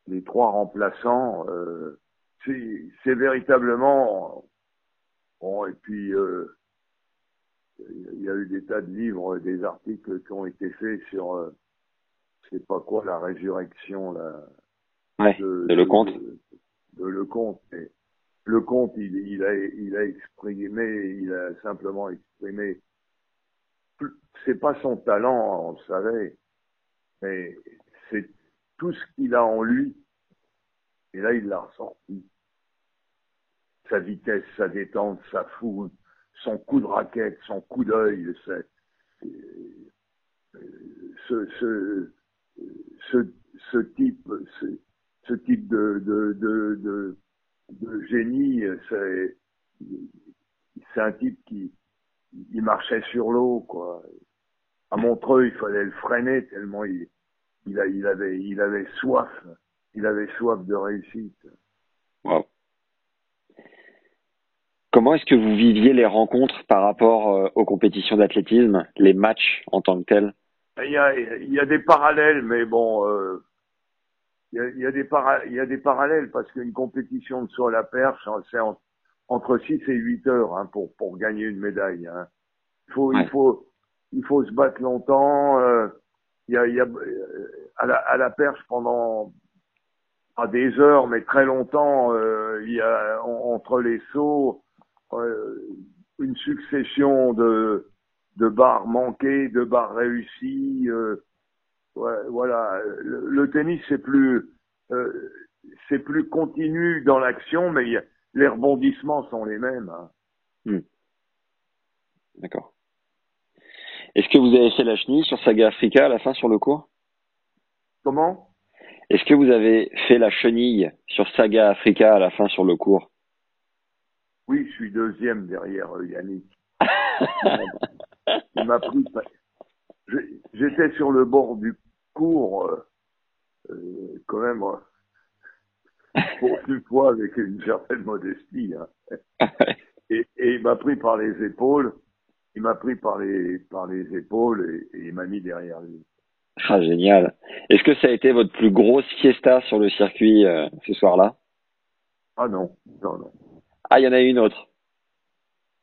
les trois remplaçants, euh, c'est véritablement bon. Et puis euh, il y a eu des tas de livres, des articles qui ont été faits sur, euh, je sais pas quoi, la résurrection, la ouais, de, de, Lecomte. De, de Lecomte. Et Lecomte, il, il a, il a exprimé, il a simplement exprimé. C'est pas son talent, on le savait, mais c'est tout ce qu'il a en lui. Et là, il l'a ressorti sa vitesse, sa détente, sa fougue, son coup de raquette, son coup d'œil. ce, ce, type, ce, type de, de, de, génie, c'est, un type qui, il marchait sur l'eau, quoi. À Montreux, il fallait le freiner tellement il avait soif, il avait soif de réussite. Wow. Comment est-ce que vous viviez les rencontres par rapport euh, aux compétitions d'athlétisme, les matchs en tant que tels? Il y a, il y a des parallèles, mais bon, euh, il, y a, il, y a des para, il y a des parallèles parce qu'une compétition de saut à la perche, c'est en, entre 6 et 8 heures hein, pour, pour gagner une médaille. Hein. Il, faut, Ouais. il, faut, il faut se battre longtemps. euh, il y a, il y a à, la, à la perche pendant pas des heures, mais très longtemps. euh, il y a en- entre les sauts une succession de, de barres manquées, de barres réussies. euh, ouais, voilà, le, le tennis c'est plus euh, c'est plus continu dans l'action, mais il y a- les rebondissements sont les mêmes. hein. D'accord. Est-ce que vous avez fait la chenille sur Saga Africa à la fin sur le cours? Comment? Est-ce que vous avez fait la chenille sur Saga Africa à la fin sur le cours? Oui, je suis deuxième derrière euh, Yannick. Il m'a pris. J'étais sur le bord du cours, euh, euh, quand même, euh, pour une fois avec une certaine modestie. hein. Et, et il m'a pris par les épaules. Il m'a pris par les par les épaules et, et il m'a mis derrière lui. Ah, génial. Est-ce que ça a été votre plus grosse fiesta sur le circuit euh, ce soir-là? Ah non, non, non. Ah, il y en a une autre.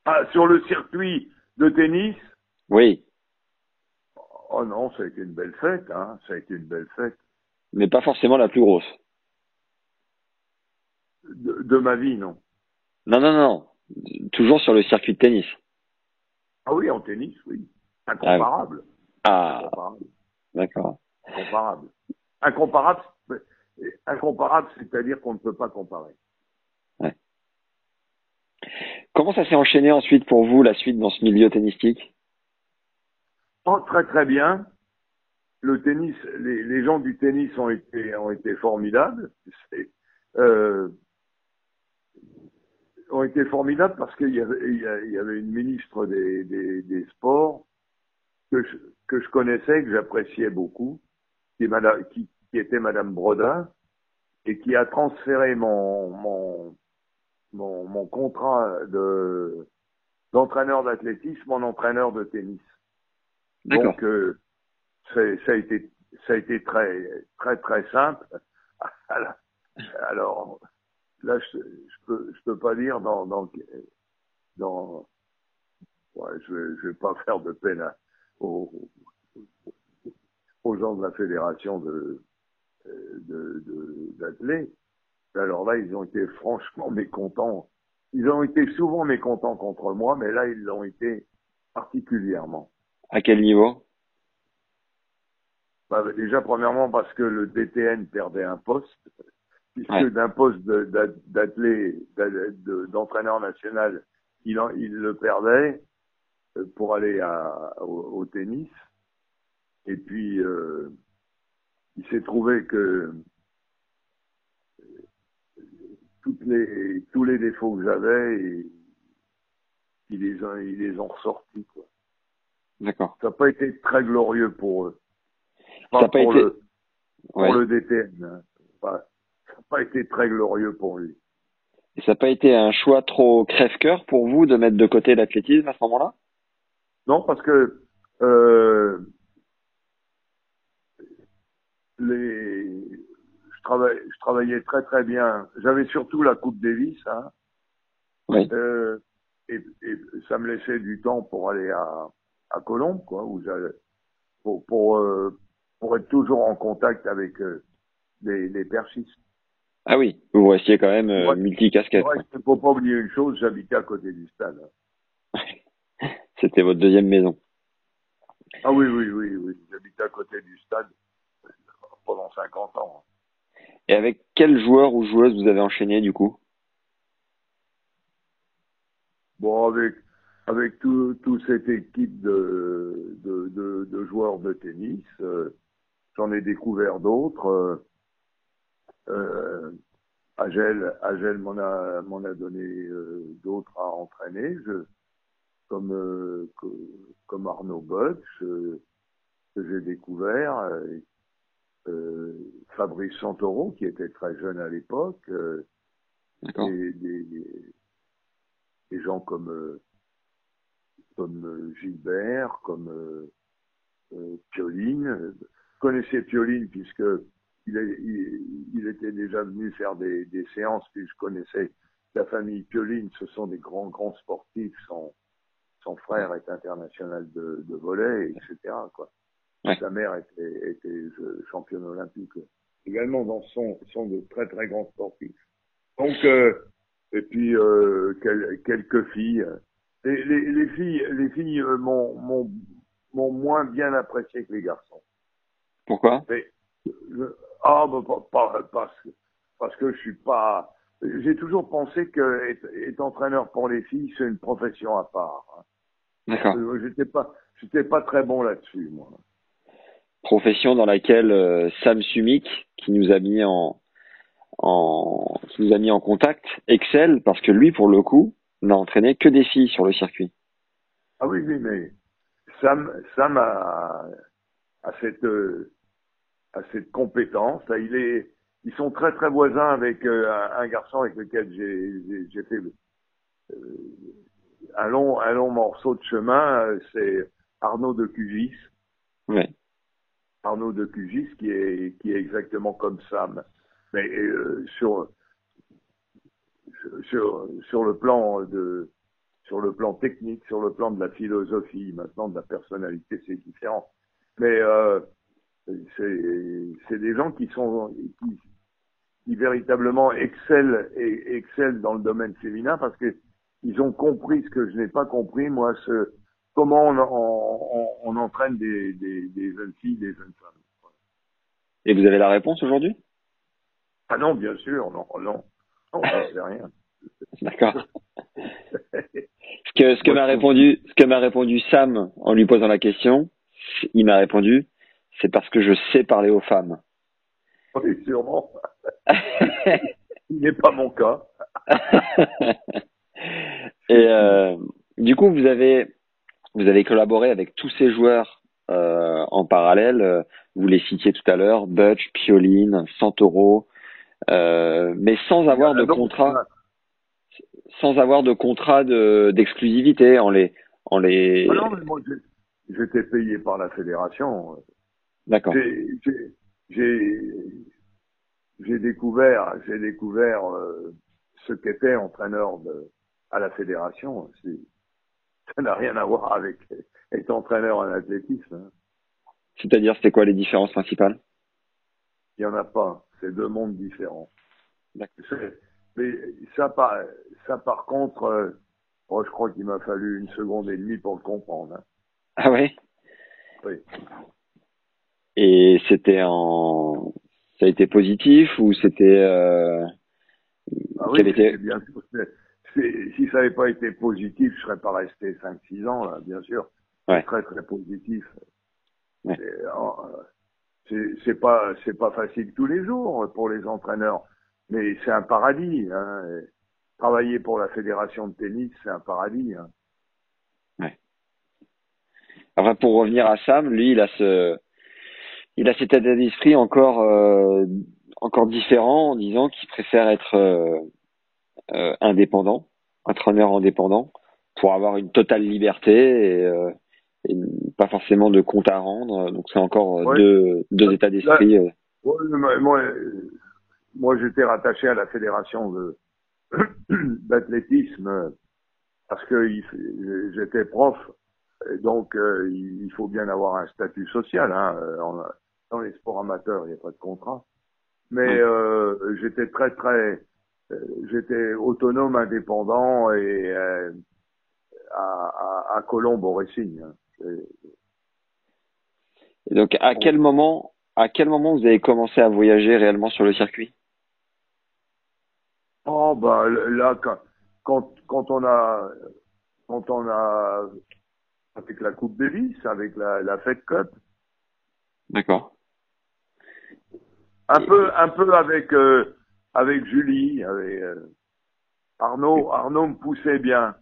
Ah, sur le circuit de tennis, Oui, oh non, ça a été une belle fête, hein. Ça a été une belle fête mais pas forcément la plus grosse. de, de ma vie, non. Non, non, non. Toujours sur le circuit de tennis. Ah oui, en tennis, oui. Incomparable. Ah, Incomparable. d'accord. Incomparable. Incomparable, c'est-à-dire qu'on ne peut pas comparer. Comment ça s'est enchaîné ensuite pour vous, la suite dans ce milieu tennistique? Oh, très très bien. Le tennis, les, gens du tennis ont été formidables. Euh, ont été formidables parce qu'il y avait une ministre des, sports que je, connaissais, que j'appréciais beaucoup, qui, était Madame Brodin et qui a transféré mon mon, mon contrat de d'entraîneur d'athlétisme en entraîneur de tennis. Donc, euh, ça a été, ça a été très, très, très simple. Alors, là, je, je peux, je peux pas dire dans, dans, dans, ouais, je vais, je vais pas faire de peine à- aux, aux gens de la fédération de, de, de- d'athlètes. Alors là, ils ont été franchement mécontents. Ils ont été souvent mécontents contre moi, mais là, ils l'ont été particulièrement. À quel niveau? Bah, déjà, premièrement, parce que le DTN perdait un poste, puisque Ouais. d'un poste d'athlète, d'a- de- d'entraîneur national, il, en- il le perdait euh, pour aller à, au, au tennis. Et puis, euh, il s'est trouvé que toutes les, tous les défauts que j'avais, et- ils les ont, ils les ont ressortis. Quoi. D'accord. Ça n'a pas été très glorieux pour eux. Ça n'a pas pour été- le- pour Ouais. le DTN. hein. Ça n'a pas été très glorieux pour lui. Et ça n'a pas été un choix trop crève-cœur pour vous de mettre de côté l'athlétisme à ce moment-là? Non, parce que euh, les, je, travaillais très très bien. J'avais surtout la Coupe Davis, hein, Oui. euh, et, et ça me laissait du temps pour aller à, à Colombes, quoi, où pour pour, euh, pour être toujours en contact avec euh, les, les perchistes. Ah oui, vous restiez quand même euh, multicasquette. Ouais, il faut pas oublier une chose, j'habitais à côté du stade. C'était votre deuxième maison. Ah oui, oui, oui, oui. J'habitais à côté du stade pendant 50 ans. Et avec quel joueur ou joueuse vous avez enchaîné du coup? Bon, avec, avec tout, toute cette équipe de, de, de, joueurs de tennis. Euh, J'en ai découvert d'autres. Euh, euh, Agel, Agel m'en a, m'en a donné euh, d'autres à entraîner, comme, comme Arnaud Butch, que j'ai découvert, Fabrice Santoro, qui était très jeune à l'époque, euh, des, des, gens comme, euh, comme euh, Gilbert, comme euh, euh, Pioline. Je connaissais Pioline puisque il, est- il, il était déjà venu faire des, des séances, puis je connaissais la famille Pioline. Ce sont des grands, grands sportifs. Son, son frère est international de, de volley, etc. Quoi. Ouais. Sa mère était, était championne olympique. Également, dans son, sont de très, très grands sportifs. Donc, euh, et puis euh, quel- quelques filles. Les, les, les filles, les filles euh, m'ont moins bien apprécié que les garçons. Pourquoi? Mais je- ah bah, pas, pas- parce que parce que je suis pas. J'ai toujours pensé que être, être entraîneur pour les filles c'est une profession à part. hein. D'accord. Euh, J'étais pas j'étais pas très bon là-dessus moi. Profession dans laquelle euh, Sam Sumik, qui nous a mis en, en, qui nous a mis en contact, excelle parce que lui, pour le coup, n'a entraîné que des filles sur le circuit. Ah oui oui mais Sam Sam a, a cette euh, a cette compétence. Là, il est ils sont très très voisins avec euh, un, un garçon avec lequel j'ai j'ai- j'ai fait euh, un long un long morceau de chemin. euh, C'est Arnaud de Cugis. Ouais. Arnaud de Cugis qui est qui est exactement comme Sam, mais euh, sur sur sur le plan de sur le plan technique, sur le plan de la philosophie, maintenant de la personnalité, c'est différent. Mais euh, c'est des gens qui sont qui, véritablement excellent et dans le domaine féminin parce que ils ont compris ce que je n'ai pas compris moi ce comment on, on, on entraîne des, des, des jeunes filles, des jeunes femmes. Et vous avez la réponse aujourd'hui? Ah non, bien sûr, non, non, non, je rien. D'accord. Ce que, ce que m'a répondu, ce que m'a répondu Sam en lui posant la question, il m'a répondu, c'est parce que je sais parler aux femmes. Oui, sûrement. Il n'est pas mon cas. Et euh, du coup, vous avez, vous avez collaboré avec tous ces joueurs euh, en parallèle. Vous les citiez tout à l'heure, Butch, Pioline, Santoro, euh, mais sans avoir de contrat, sans avoir de contrat de- d'exclusivité en les, en les. Ah non, mais moi, j'étais payé par la fédération. D'accord. J'ai découvert, j'ai découvert euh, ce qu'était entraîneur de, à la fédération. C'est- Ça n'a rien à voir avec être entraîneur en athlétisme. hein. C'est-à-dire, c'était quoi les différences principales? Il n'y en a pas. C'est deux mondes différents. C'est- Mais ça, par, ça, par contre, euh, oh, je crois qu'il m'a fallu une seconde et demie pour le comprendre. hein. Ah ouais? Oui. Et c'était en, ça a été positif ou c'était euh... Ah oui, était- c'est bien sûr. Si ça n'avait pas été positif, je serais pas resté 5-6 ans, là, bien sûr. Ouais. Très, très positif. Ouais. C'est- pas, c'est pas facile tous les jours pour les entraîneurs, mais c'est un paradis. Hein. Travailler pour la fédération de tennis, c'est un paradis. Hein. Pour revenir à Sam, lui, il a ce, il a cet état d'esprit encore, euh, encore différent en disant qu'il préfère être euh, euh, indépendant, entraîneur indépendant, pour avoir une totale liberté et, euh, et pas forcément de compte à rendre. Donc c'est encore euh, Ouais. deux, deux états d'esprit. euh. Ouais, moi, moi j'étais rattaché à la fédération de d'athlétisme parce que j'étais prof, et donc euh, il faut bien avoir un statut social. Hein. Dans les sports amateurs, il n'y a pas de contrat. Mais Ouais. euh, j'étais très très, j'étais autonome, indépendant et euh, à, à, à Colombe au Racing. hein. Et- donc à quel moment, à quel moment vous avez commencé à voyager réellement sur le circuit? Oh bah là quand quand, quand on a quand on a avec la Coupe Davis, avec la, la Fed Cup. D'accord. Un peu, un peu avec euh, avec Julie, avec euh, Arnaud. Arnaud me poussait bien.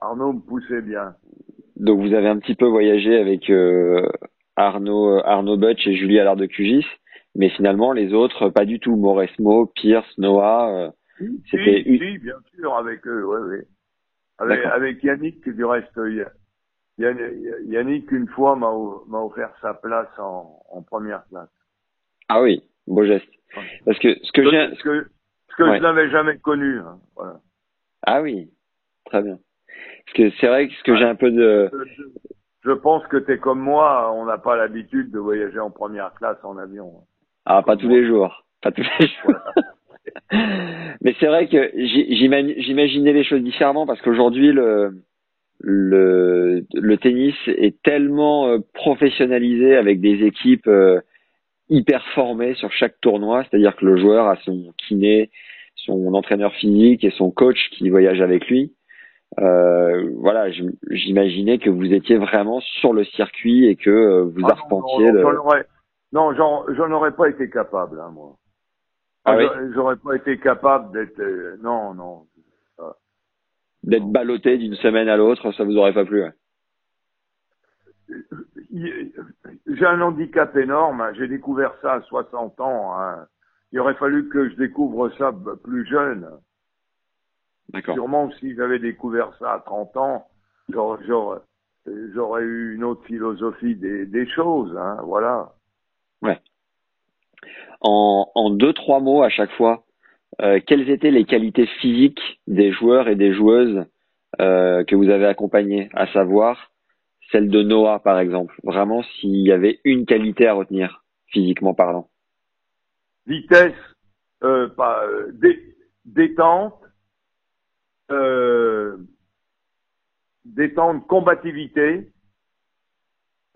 Arnaud me poussait bien. Donc vous avez un petit peu voyagé avec euh, Arnaud Arnaud Butch et Julie Allard de QGIS, mais finalement les autres pas du tout. Mauresmo, Pierce, Noah. euh, C'était si, si, bien sûr, avec eux, oui, oui. Avec, Yannick, du reste, Yann- Yann- Yannick, une fois, m'a offert sa place en, en première classe. Ah oui, beau geste. Parce que ce que j'ai Parce que, parce que Ouais. je l'avais jamais connu. hein, voilà. Ah oui, très bien. Parce que c'est vrai que ce que j'ai un peu de Je, je pense que tu es comme moi, on n'a pas l'habitude de voyager en première classe en avion. Ah, pas tous les jours. Pas tous les jours. Mais c'est vrai que j'imaginais les choses différemment parce qu'aujourd'hui, le, le, le tennis est tellement euh, professionnalisé avec des équipes euh, hyper formées sur chaque tournoi. C'est-à-dire que le joueur a son kiné, son entraîneur physique et son coach qui voyage avec lui. Euh, voilà, j'im- j'imaginais que vous étiez vraiment sur le circuit et que euh, vous Ah arpentiez non, Non, j'en j'en aurais pas été capable, hein, moi. Ah oui? J'aurais- pas été capable d'être... euh, non, non. d'être ballotté d'une semaine à l'autre, ça vous aurait pas plu. ouais. J'ai un handicap énorme. hein. J'ai découvert ça à 60 ans. hein. Il aurait fallu que je découvre ça plus jeune. D'accord. Sûrement, si j'avais découvert ça à 30 ans, j'aurais, j'aurais, j'aurais eu une autre philosophie des, des choses. Hein, voilà. Ouais. En, en deux, trois mots à chaque fois, euh, quelles étaient les qualités physiques des joueurs et des joueuses euh, que vous avez accompagnés, à savoir celle de Noah par exemple. Vraiment, s'il y avait une qualité à retenir, physiquement parlant. Vitesse, euh, pas, euh, dé- détente, euh, détente, combativité,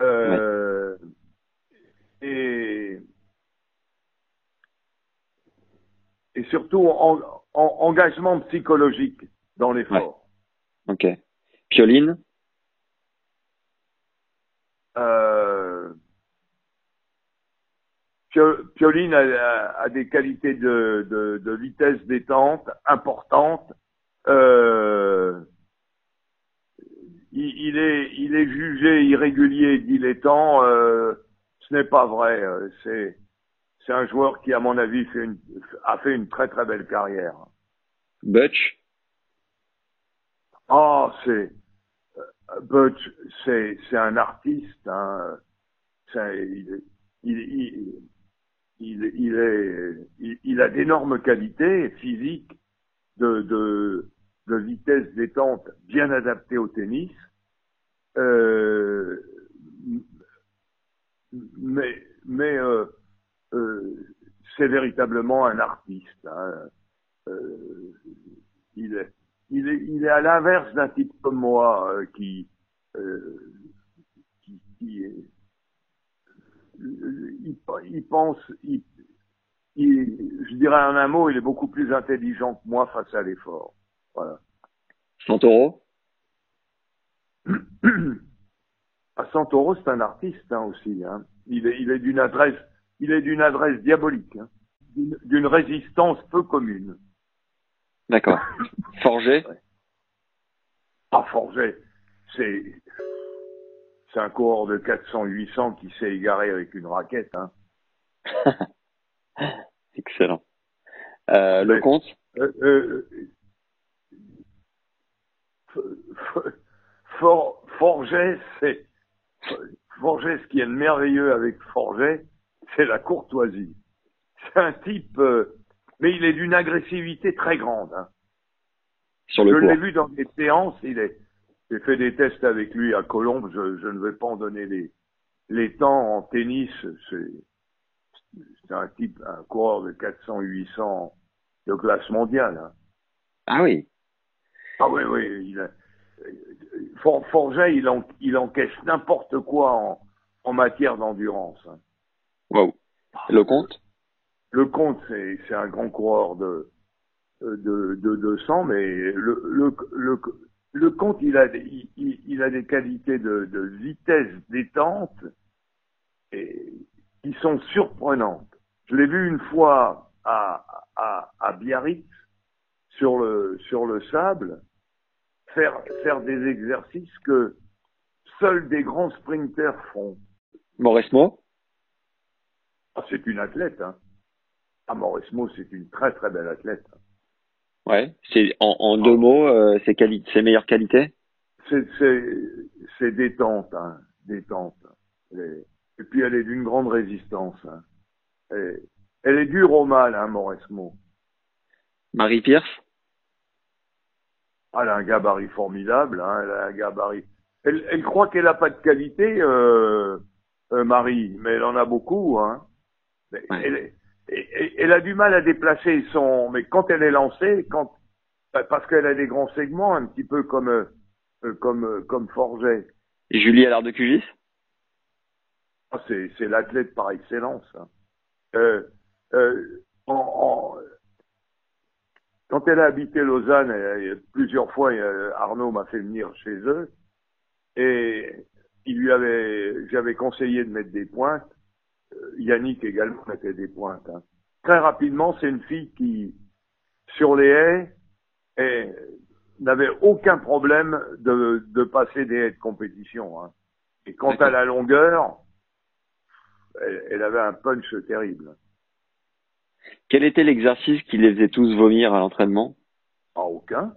euh, et, et surtout en- en- engagement psychologique dans l'effort. Ok. Pioline, Euh, Pio- Pioline a, des qualités de, de, de vitesse détente importantes. Euh, il, il est, il est jugé irrégulier, dilettant. Euh, ce n'est pas vrai. C'est, c'est un joueur qui, à mon avis, fait une, a fait une très très belle carrière. Butch, Ah, c'est Butch, c'est un artiste. Hein. Il, il, il, est, il a d'énormes qualités physiques, de, de, de vitesse détente bien adaptée au tennis. Euh, mais mais euh, euh, c'est véritablement un artiste. Hein. Euh, il est il est, il est à l'inverse d'un type comme moi euh, qui, euh, qui, qui est- il, il pense, il, il- je dirais en un mot, il est beaucoup plus intelligent que moi face à l'effort. Voilà. Santoro, À Santoro, c'est un artiste hein, aussi. Hein. Il est, il est d'une adresse, il est d'une adresse diabolique, hein. d'une résistance peu commune. D'accord. Forger, Ah, Forget, c'est c'est un coureur de 400-800 qui s'est égaré avec une raquette. Hein. excellent. Euh, le compte, Euh, euh, For- Forget, c'est Forget, ce qui est de merveilleux avec Forget, c'est la courtoisie. C'est un type, euh, mais il est d'une agressivité très grande. Hein. sur Je le l'ai court. vu dans des séances, il est. J'ai fait des tests avec lui à Colombes. Je, je ne vais pas en donner les les temps en tennis. C'est un type, un coureur de 400-800 de classe mondiale. hein. Ah oui, Ah oui, oui. Il a, For- Forget, il, en, il encaisse n'importe quoi en, en matière d'endurance. hein. waouh. Le compte, Le comte, c'est un grand coureur de de, de 200, mais le, le, le le compte, il a, il, il a des qualités de, de vitesse détente et qui sont surprenantes. Je l'ai vu une fois à, à, à Biarritz sur le sur le sable faire faire des exercices que seuls des grands sprinters font. Mauresmo ah, C'est une athlète. Hein. Ah, Mauresmo, c'est une très très belle athlète. Ouais, c'est en, en deux mots, euh, ses, quali ses meilleures qualités C'est détente, hein, détente. Et, et, puis elle est d'une grande résistance. Hein. Et, elle est dure au mal, hein, Mauresmo. Marie Pierce? Elle a un gabarit formidable, hein, elle a un gabarit. Elle, elle croit qu'elle a pas de qualité, euh, euh, Marie, mais elle en a beaucoup, hein. Ouais. Elle, elle, elle, a du mal à déplacer son, mais quand elle est lancée, quand, parce qu'elle a des grands segments, un petit peu comme, euh, comme, euh, comme Forget. Et Julie Allard de Cugis? Ah, C'est, c'est l'athlète par excellence. Hein. Euh, euh, en, en, quand elle a habité Lausanne, euh, plusieurs fois, Arnaud m'a fait venir chez eux et il lui avait, j'avais conseillé de mettre des pointes. Yannick également mettait des pointes. Hein. Très rapidement, c'est une fille qui, sur les haies, et n'avait aucun problème de, de passer des haies de compétition. Hein. Et quant à la longueur, elle, elle, avait un punch terrible. Quel était l'exercice qui les faisait tous vomir à l'entraînement? Ah, aucun.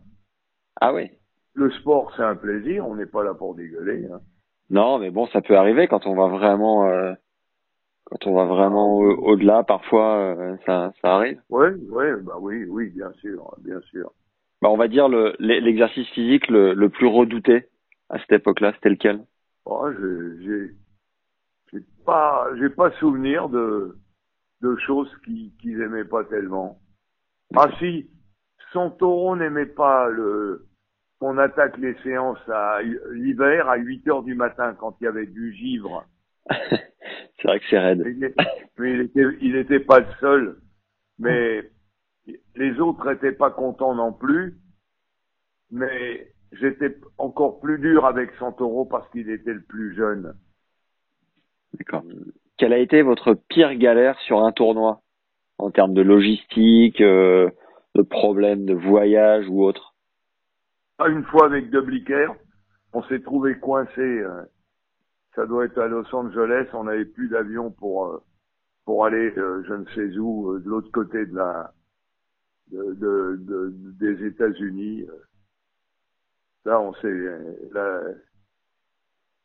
Ah oui. Le sport, c'est un plaisir, on n'est pas là pour dégueuler. Hein. Non, mais bon, ça peut arriver quand on va vraiment, euh, quand on va vraiment au-delà. parfois, euh, ça, ça arrive. Oui, oui, bah oui, oui, bien sûr, bien sûr. Bah, on va dire le l'exercice physique le, le, plus redouté à cette époque-là, c'était lequel? Oh, J'ai pas j'ai pas souvenir de de choses qu'ils qu'ils aimaient pas tellement. Ah si, son taureau n'aimait pas le qu'on attaque les séances à l'hiver à 8 heures du matin quand il y avait du givre. c'est vrai que c'est raide. Il était, il était pas le seul. Mais les autres étaient pas contents non plus. Mais j'étais encore plus dur avec Santoro parce qu'il était le plus jeune. D'accord. Quelle a été votre pire galère sur un tournoi? En termes de logistique, euh, de problèmes de voyage ou autre? Une fois avec Dubliquer, on s'est trouvé coincé. Euh, ça doit être à Los Angeles. On n'avait plus d'avion pour euh, pour aller, euh, je ne sais où, euh, de l'autre côté de la de, de, de des États-Unis. Là, on s'est là,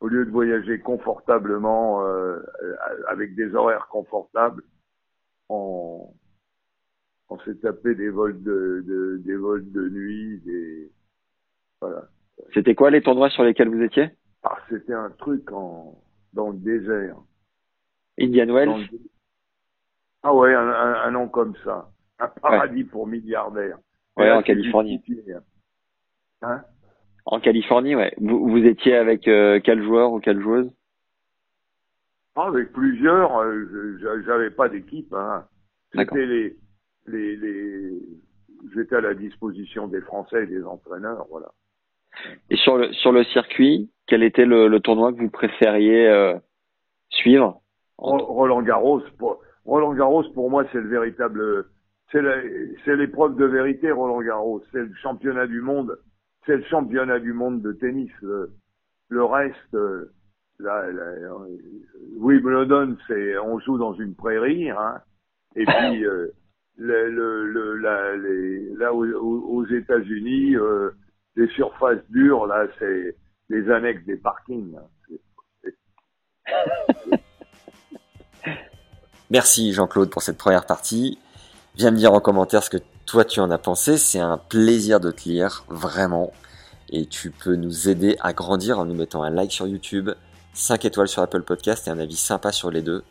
au lieu de voyager confortablement euh, avec des horaires confortables, on, on s'est tapé des vols de, de, des vols de nuit, des voilà. C'était quoi les tournois sur lesquels vous étiez? Ah, c'était un truc en dans le désert. Indian Wells? Le... Ah ouais, un, un, un, nom comme ça, un paradis ouais. pour milliardaires. Ouais, là, en Californie. Hein en Californie, ouais. Vous, vous étiez avec euh, quel joueur ou quelle joueuse? Ah, Avec plusieurs. Euh, J'avais pas d'équipe. Hein. C'était les, les, les... J'étais à la disposition des Français et des entraîneurs, voilà. Et sur le sur le circuit, quel était le, le tournoi que vous préfériez euh, suivre? Roland Garros. Pour, Roland Garros, pour moi, c'est le véritable. C'est l'épreuve de vérité, Roland Garros. C'est le championnat du monde c'est le championnat du monde de tennis. Le, le reste, là, là, Wimbledon, c'est on joue dans une prairie, hein, et puis euh, le, le, le, la, les, là aux, aux États-Unis, euh, les surfaces dures, là, c'est les annexes des parkings. Hein. Merci Jean-Claude pour cette première partie. Viens me dire en commentaire ce que toi tu en as pensé. C'est un plaisir de te lire, vraiment. Et tu peux nous aider à grandir en nous mettant un like sur YouTube, 5 étoiles sur Apple Podcast et un avis sympa sur les deux.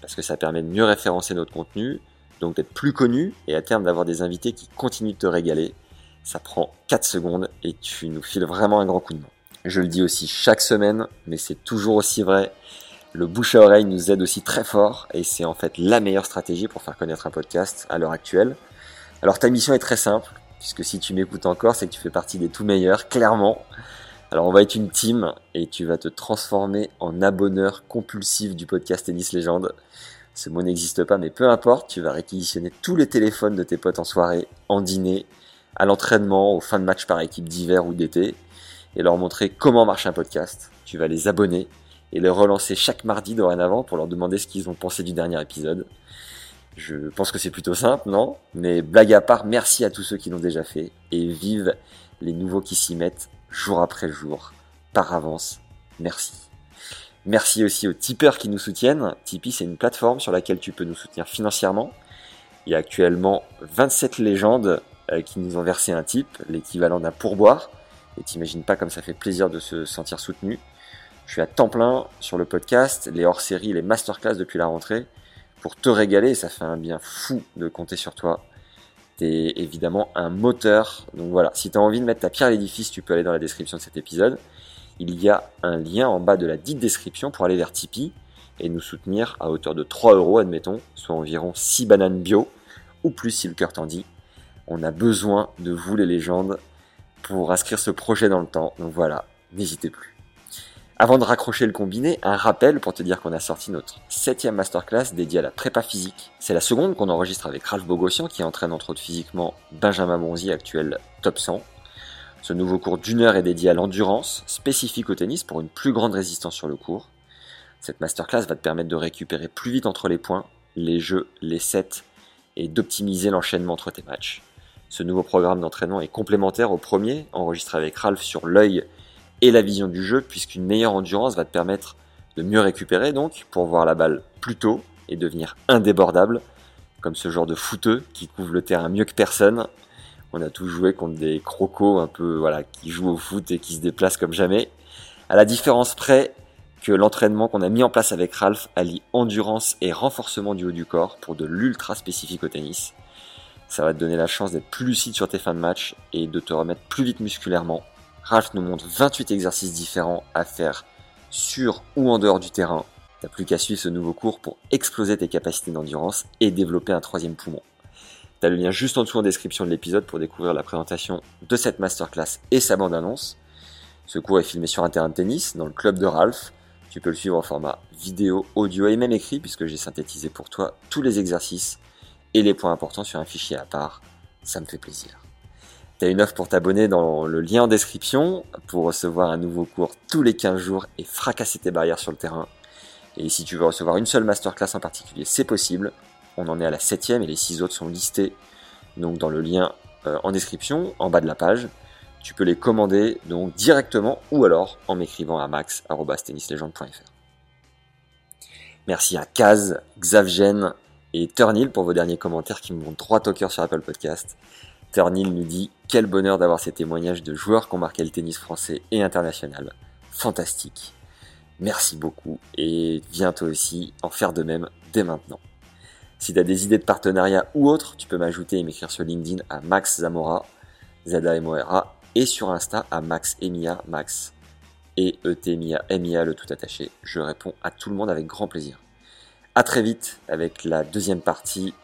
Parce que ça permet de mieux référencer notre contenu, donc d'être plus connu et à terme d'avoir des invités qui continuent de te régaler. Ça prend 4 secondes et tu nous files vraiment un grand coup de main. Je le dis aussi chaque semaine, mais c'est toujours aussi vrai. Le bouche à oreille nous aide aussi très fort et c'est en fait la meilleure stratégie pour faire connaître un podcast à l'heure actuelle. Alors ta mission est très simple, puisque si tu m'écoutes encore, c'est que tu fais partie des tout meilleurs, clairement. Alors on va être une team et tu vas te transformer en abonneur compulsif du podcast Tennis Légende. Ce mot n'existe pas, mais peu importe, tu vas réquisitionner tous les téléphones de tes potes en soirée, en dîner, à l'entraînement, aux fins de match par équipe d'hiver ou d'été, et leur montrer comment marche un podcast. Tu vas les abonner et les relancer chaque mardi dorénavant pour leur demander ce qu'ils ont pensé du dernier épisode. Je pense que c'est plutôt simple, non? Mais blague à part, merci à tous ceux qui l'ont déjà fait et vive les nouveaux qui s'y mettent jour après jour. Par avance, merci. Merci aussi aux tipeurs qui nous soutiennent. Tipeee, c'est une plateforme sur laquelle tu peux nous soutenir financièrement. Il y a actuellement 27 légendes euh, qui nous ont versé un tip, l'équivalent d'un pourboire. Et t'imagines pas comme ça fait plaisir de se sentir soutenu. Je suis à temps plein sur le podcast, les hors-séries, les masterclass depuis la rentrée, pour te régaler. Ça fait un bien fou de compter sur toi. T'es évidemment un moteur. Donc voilà, si t'as envie de mettre ta pierre à l'édifice, tu peux aller dans la description de cet épisode il y a un lien en bas de la dite description pour aller vers Tipeee et nous soutenir à hauteur de 3 euros, admettons, soit environ 6 bananes bio, ou plus si le cœur t'en dit. On a besoin de vous les légendes pour inscrire ce projet dans le temps. Donc voilà, n'hésitez plus. Avant de raccrocher le combiné, un rappel pour te dire qu'on a sorti notre septième masterclass dédiée à la prépa physique. C'est la seconde qu'on enregistre avec Ralph Bogossian qui entraîne entre autres physiquement Benjamin Bonzi, actuel top 100, ce nouveau cours d'une heure est dédié à l'endurance, spécifique au tennis pour une plus grande résistance sur le cours. Cette masterclass va te permettre de récupérer plus vite entre les points, les jeux, les sets et d'optimiser l'enchaînement entre tes matchs. Ce nouveau programme d'entraînement est complémentaire au premier, enregistré avec Ralph sur l'œil et la vision du jeu, puisqu'une meilleure endurance va te permettre de mieux récupérer donc, pour voir la balle plus tôt et devenir indébordable, comme ce genre de footeux qui couvre le terrain mieux que personne on a tous joué contre des crocos un peu, voilà, qui jouent au foot et qui se déplacent comme jamais. À la différence près que l'entraînement qu'on a mis en place avec Ralph allie endurance et renforcement du haut du corps pour de l'ultra spécifique au tennis. Ça va te donner la chance d'être plus lucide sur tes fins de match et de te remettre plus vite musculairement. Ralph nous montre 28 exercices différents à faire sur ou en dehors du terrain. T'as plus qu'à suivre ce nouveau cours pour exploser tes capacités d'endurance et développer un troisième poumon. T'as le lien juste en dessous en description de l'épisode pour découvrir la présentation de cette masterclass et sa bande-annonce. Ce cours est filmé sur un terrain de tennis, dans le club de Ralph. Tu peux le suivre en format vidéo, audio et même écrit, puisque j'ai synthétisé pour toi tous les exercices et les points importants sur un fichier à part. Ça me fait plaisir. T'as une offre pour t'abonner dans le lien en description pour recevoir un nouveau cours tous les 15 jours et fracasser tes barrières sur le terrain. Et si tu veux recevoir une seule masterclass en particulier, c'est possible. On en est à la septième et les six autres sont listés donc dans le lien euh, en description, en bas de la page. Tu peux les commander donc directement ou alors en m'écrivant à max.tennislegende.fr. Merci à Kaz, Xavgen et Turnil pour vos derniers commentaires qui me montrent trois talkers sur Apple Podcast. Turnil nous dit quel bonheur d'avoir ces témoignages de joueurs qui ont marqué le tennis français et international. Fantastique. Merci beaucoup et viens toi aussi en faire de même dès maintenant. Si tu as des idées de partenariat ou autre, tu peux m'ajouter et m'écrire sur LinkedIn à Max Zamora, z a m o r a et sur Insta à Max Emia, Max et E T Mia, Emia le tout attaché. Je réponds à tout le monde avec grand plaisir. À très vite avec la deuxième partie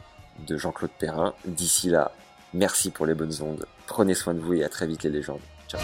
de Jean-Claude Perrin. D'ici là, merci pour les bonnes ondes. Prenez soin de vous et à très vite les légendes. Ciao.